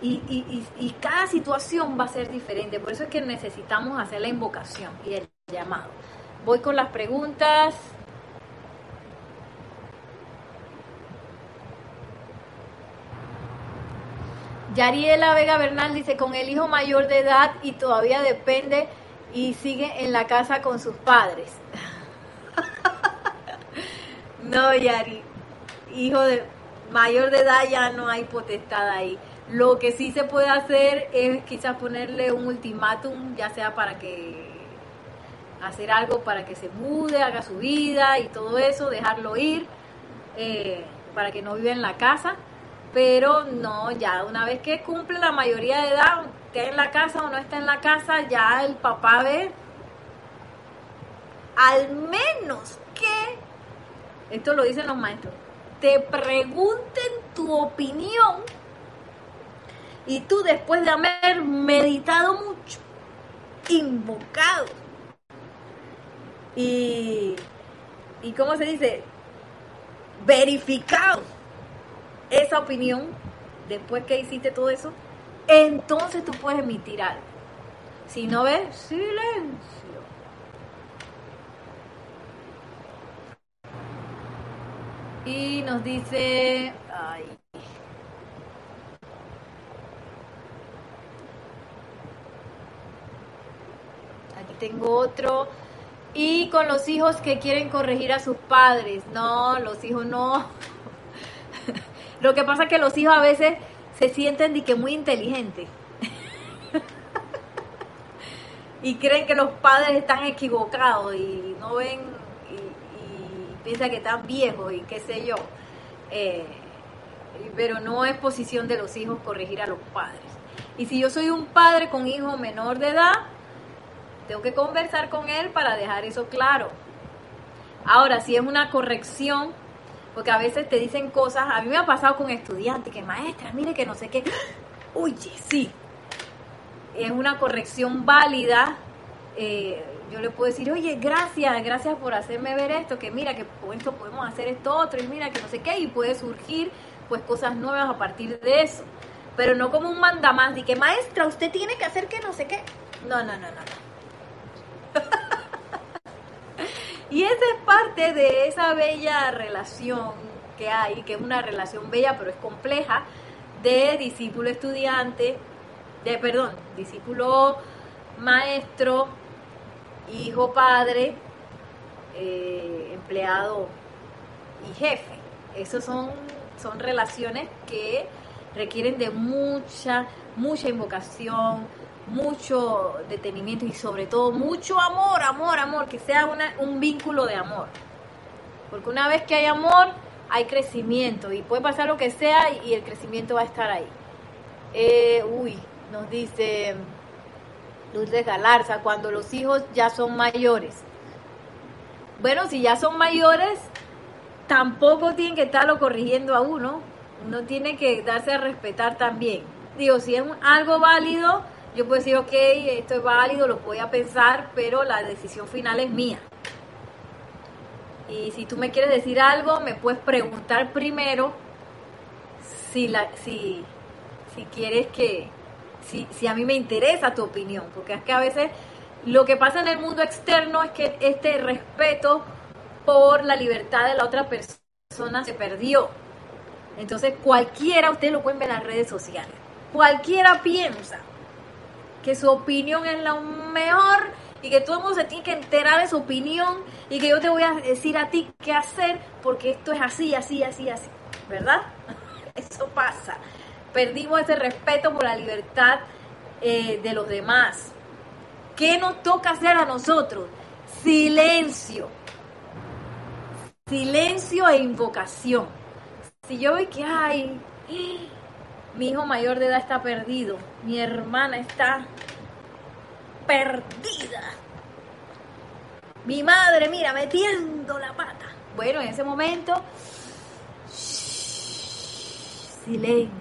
y, cada situación va a ser diferente. Por eso es que necesitamos hacer la invocación y el llamado. Voy con las preguntas. Yariela Vega Bernal dice, con el hijo mayor de edad y todavía depende y sigue en la casa con sus padres. no, Yari. hijo de mayor de edad ya no hay potestad ahí. Lo que sí se puede hacer es quizás ponerle un ultimátum, ya sea para que hacer algo para que se mude, haga su vida y todo eso, dejarlo ir, eh, para que no viva en la casa. Pero no, ya una vez que cumple la mayoría de edad, esté en la casa o no está en la casa, ya el papá ve, al menos que, esto lo dicen los maestros, te pregunten tu opinión y tú después de haber meditado mucho, invocado y, y ¿cómo se dice? Verificado esa opinión, después que hiciste todo eso, entonces tú puedes emitir algo. Si no ves, silencio. Y nos dice, aquí tengo otro. Y con los hijos que quieren corregir a sus padres. No, los hijos no. Lo que pasa es que los hijos a veces se sienten que muy inteligentes. y creen que los padres están equivocados y no ven y, piensan que están viejos y qué sé yo. Eh, pero no es posición de los hijos corregir a los padres. Y si yo soy un padre con hijo menor de edad, tengo que conversar con él para dejar eso claro. Ahora, si es una corrección, porque a veces te dicen cosas, a mí me ha pasado con estudiantes, que maestra, mire que no sé qué, oye, sí, es una corrección válida, eh, yo le puedo decir, oye, gracias, gracias por hacerme ver esto, que mira, que con esto podemos hacer esto otro, y mira, que no sé qué, y puede surgir pues cosas nuevas a partir de eso, pero no como un mandamás, de que maestra, usted tiene que hacer que no sé qué, no, no, no, no, no. Y esa es parte de esa bella relación que hay, que es una relación bella pero es compleja, de discípulo estudiante, de perdón, discípulo maestro, hijo padre, eh, empleado y jefe. Esas son, son relaciones que requieren de mucha, mucha invocación, mucho detenimiento y sobre todo mucho amor, amor, amor, que sea un vínculo de amor. Porque una vez que hay amor, hay crecimiento y puede pasar lo que sea y el crecimiento va a estar ahí. Eh, uy, nos dice Luz de Galarza, cuando los hijos ya son mayores. Bueno, si ya son mayores, tampoco tienen que estarlo corrigiendo a uno. Uno tiene que darse a respetar también. Digo, si es algo válido, yo puedo decir, ok, esto es válido, lo voy a pensar, pero la decisión final es mía. Y si tú me quieres decir algo, me puedes preguntar primero si, la, si, si quieres que, si, si a mí me interesa tu opinión, porque es que a veces lo que pasa en el mundo externo es que este respeto por la libertad de la otra persona se perdió. Entonces cualquiera, ustedes lo pueden ver en las redes sociales, cualquiera piensa que su opinión es la mejor y que todo el mundo se tiene que enterar de su opinión y que yo te voy a decir a ti qué hacer porque esto es así, así, así, así, ¿verdad? Eso pasa. Perdimos ese respeto por la libertad eh, de los demás. ¿Qué nos toca hacer a nosotros? Silencio. Silencio e invocación. Si yo veo que hay mi hijo mayor de edad está perdido, mi hermana está perdida. Mi madre, mira, metiendo la pata. Bueno, en ese momento, silencio.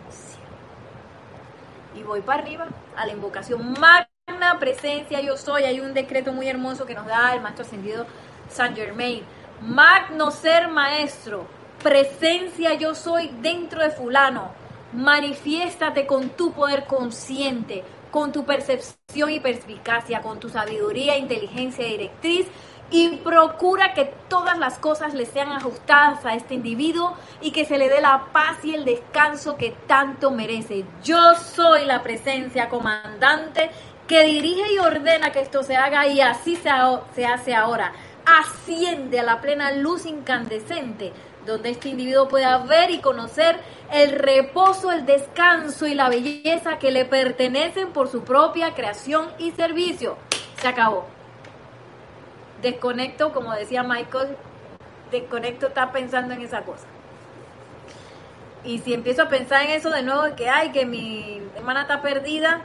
Y voy para arriba a la invocación magna presencia yo soy. Hay un decreto muy hermoso que nos da el maestro ascendido Saint Germain. Magno ser maestro, presencia yo soy dentro de fulano Manifiéstate con tu poder consciente, con tu percepción y perspicacia, con tu sabiduría, inteligencia directriz y procura que todas las cosas le sean ajustadas a este individuo y que se le dé la paz y el descanso que tanto merece. Yo soy la presencia comandante que dirige y ordena que esto se haga y así se, se hace ahora. Asciende a la plena luz incandescente donde este individuo pueda ver y conocer el reposo, el descanso y la belleza que le pertenecen por su propia creación y servicio. Se acabó. Desconecto, como decía Michael, desconecto está pensando en esa cosa. Y si empiezo a pensar en eso de nuevo, que ay, que mi hermana está perdida,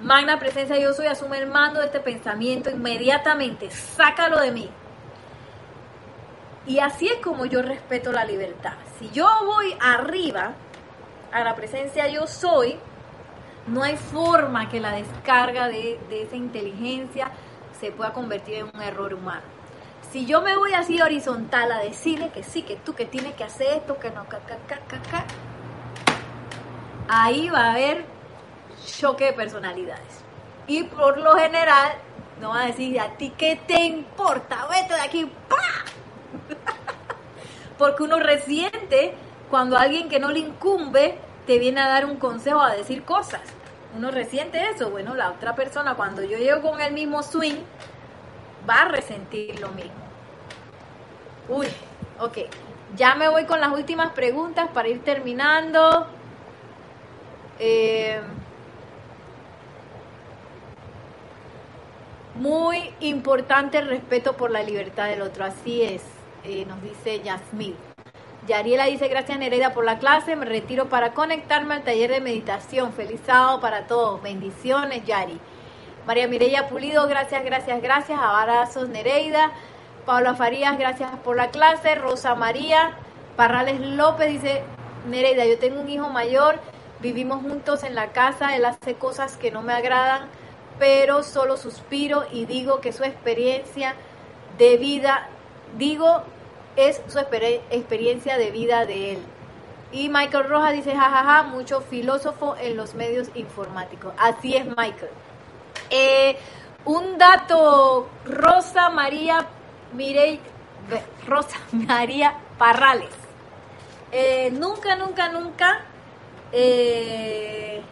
magna presencia yo soy, asume el mando de este pensamiento inmediatamente, sácalo de mí. Y así es como yo respeto la libertad. Si yo voy arriba a la presencia yo soy, no hay forma que la descarga de, esa inteligencia se pueda convertir en un error humano. Si yo me voy así horizontal a decirle que sí, que tú que tienes que hacer esto, que no, ahí va a haber choque de personalidades. Y por lo general, no va a decir, ¿a ti qué te importa? Vete de aquí, Porque uno resiente cuando alguien que no le incumbe te viene a dar un consejo, a decir cosas. Uno resiente eso. Bueno, la otra persona, cuando yo llego con el mismo swing, va a resentir lo mismo. Uy, ok. Ya me voy con las últimas preguntas para ir terminando. Eh, muy importante el respeto por la libertad del otro. Así es, eh, nos dice Yasmín. Yariela dice, gracias Nereida por la clase, me retiro para conectarme al taller de meditación. Feliz sábado para todos. Bendiciones, Yari. María Mireya Pulido, gracias, gracias, gracias. Abrazos, Nereida. Paula Farías, gracias por la clase. Rosa María. Parrales López dice, Nereida, yo tengo un hijo mayor, vivimos juntos en la casa, él hace cosas que no me agradan, pero solo suspiro y digo que su experiencia de vida, digo es su experiencia de vida de él. Y Michael Rojas dice, jajaja, mucho filósofo en los medios informáticos. Así es, Michael. Eh, un dato, Rosa María Mirey, Rosa María Parrales. Eh, nunca, nunca, nunca eh,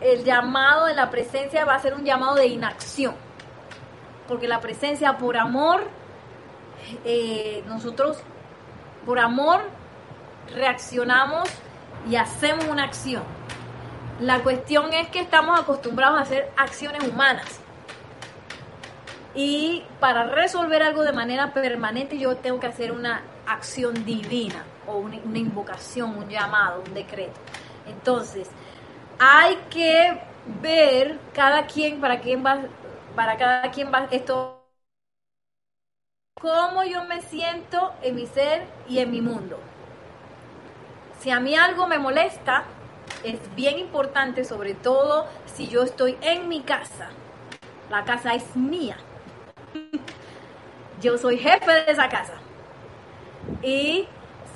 el llamado de la presencia va a ser un llamado de inacción. Porque la presencia por amor eh, nosotros por amor reaccionamos y hacemos una acción. La cuestión es que estamos acostumbrados a hacer acciones humanas. Y para resolver algo de manera permanente yo tengo que hacer una acción divina o una, una invocación, un llamado, un decreto. Entonces, hay que ver cada quien, para quién va, para cada quien va esto cómo yo me siento en mi ser y en mi mundo. Si a mí algo me molesta, es bien importante, sobre todo si yo estoy en mi casa. La casa es mía. Yo soy jefe de esa casa. Y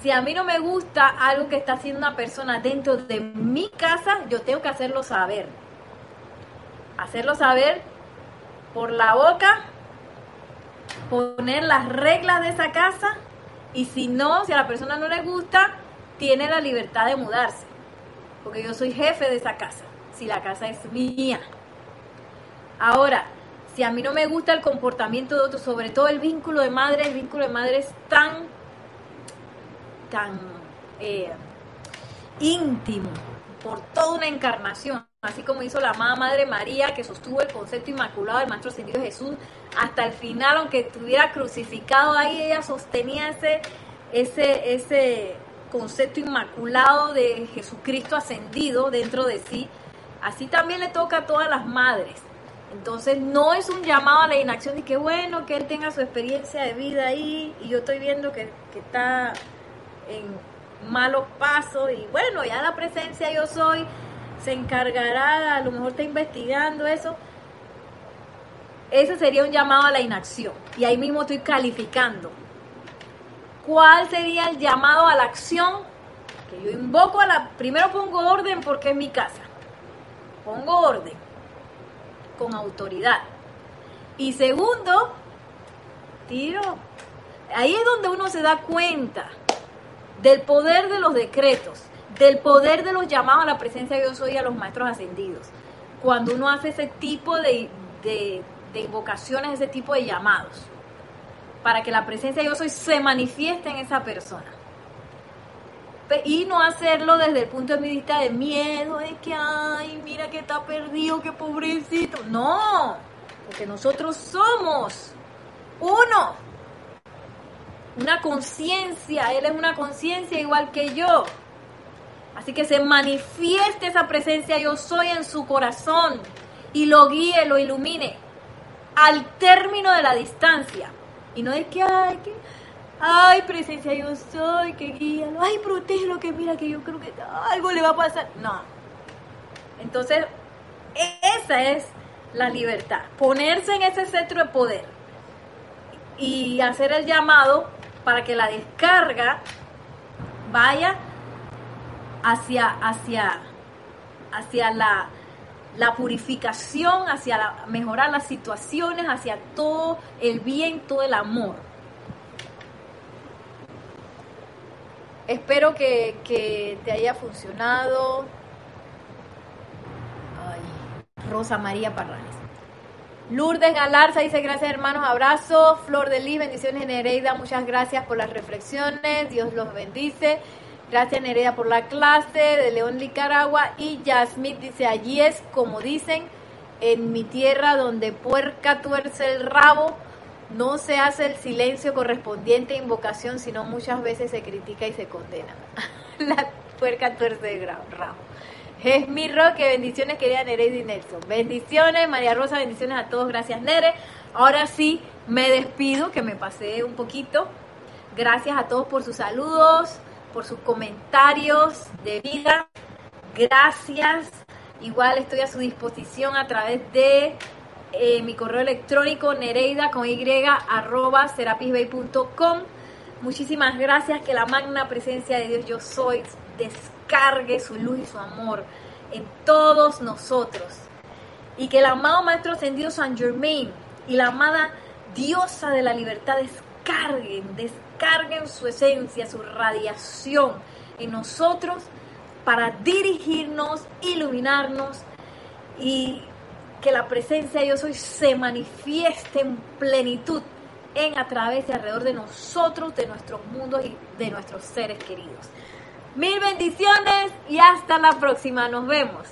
si a mí no me gusta algo que está haciendo una persona dentro de mi casa, yo tengo que hacerlo saber. Hacerlo saber por la boca poner las reglas de esa casa y si no, si a la persona no le gusta, tiene la libertad de mudarse. Porque yo soy jefe de esa casa, si la casa es mía. Ahora, si a mí no me gusta el comportamiento de otros, sobre todo el vínculo de madre, el vínculo de madre es tan, tan eh, íntimo por toda una encarnación así como hizo la amada Madre María, que sostuvo el concepto inmaculado del Maestro Ascendido Jesús hasta el final, aunque estuviera crucificado ahí, ella sostenía ese, ese, ese concepto inmaculado de Jesucristo ascendido dentro de sí. Así también le toca a todas las madres. Entonces no es un llamado a la inacción y que bueno que él tenga su experiencia de vida ahí y yo estoy viendo que, que está en malos pasos y bueno, ya la presencia yo soy se encargará, a lo mejor está investigando eso. Ese sería un llamado a la inacción. Y ahí mismo estoy calificando. ¿Cuál sería el llamado a la acción? Que yo invoco a la... Primero pongo orden porque es mi casa. Pongo orden con autoridad. Y segundo, tiro. Ahí es donde uno se da cuenta del poder de los decretos del poder de los llamados a la presencia de Dios hoy a los maestros ascendidos. Cuando uno hace ese tipo de, de, invocaciones, ese tipo de llamados. para que la presencia de yo soy se manifieste en esa persona. Y no hacerlo desde el punto de vista de miedo, de que, ay, mira que está perdido, que pobrecito. No, porque nosotros somos uno. Una conciencia, Él es una conciencia igual que yo. Así que se manifieste esa presencia yo soy en su corazón y lo guíe, lo ilumine al término de la distancia. Y no es que, ay, que, ay, presencia yo soy, que guía, ay, protege que mira que yo creo que algo le va a pasar. No. Entonces, esa es la libertad, ponerse en ese centro de poder y hacer el llamado para que la descarga vaya hacia, hacia, hacia la, la purificación, hacia la, mejorar las situaciones, hacia todo el bien, todo el amor. Espero que, que te haya funcionado. Rosa María Parranes. Lourdes Galarza dice gracias hermanos, abrazo. Flor de Lis, bendiciones Nereida, muchas gracias por las reflexiones, Dios los bendice. Gracias Nereida por la clase de León Nicaragua. Y Yasmith dice, allí es como dicen, en mi tierra donde puerca tuerce el rabo, no se hace el silencio correspondiente a invocación, sino muchas veces se critica y se condena. la puerca tuerce el rabo. Es mi roque, bendiciones querida Nereida y Nelson. Bendiciones, María Rosa, bendiciones a todos, gracias Nere. Ahora sí, me despido, que me pasé un poquito. Gracias a todos por sus saludos, por sus comentarios de vida. Gracias. Igual estoy a su disposición a través de eh, mi correo electrónico nereida con y arroba serapisbay.com. Muchísimas gracias. Que la magna presencia de Dios yo soy descargue su luz y su amor en todos nosotros. Y que el amado Maestro Ascendido San Germain y la amada diosa de la libertad descarguen, descarguen su esencia, su radiación en nosotros para dirigirnos, iluminarnos y que la presencia de Dios hoy se manifieste en plenitud en, a través y alrededor de nosotros, de nuestros mundos y de nuestros seres queridos. Mil bendiciones y hasta la próxima. Nos vemos.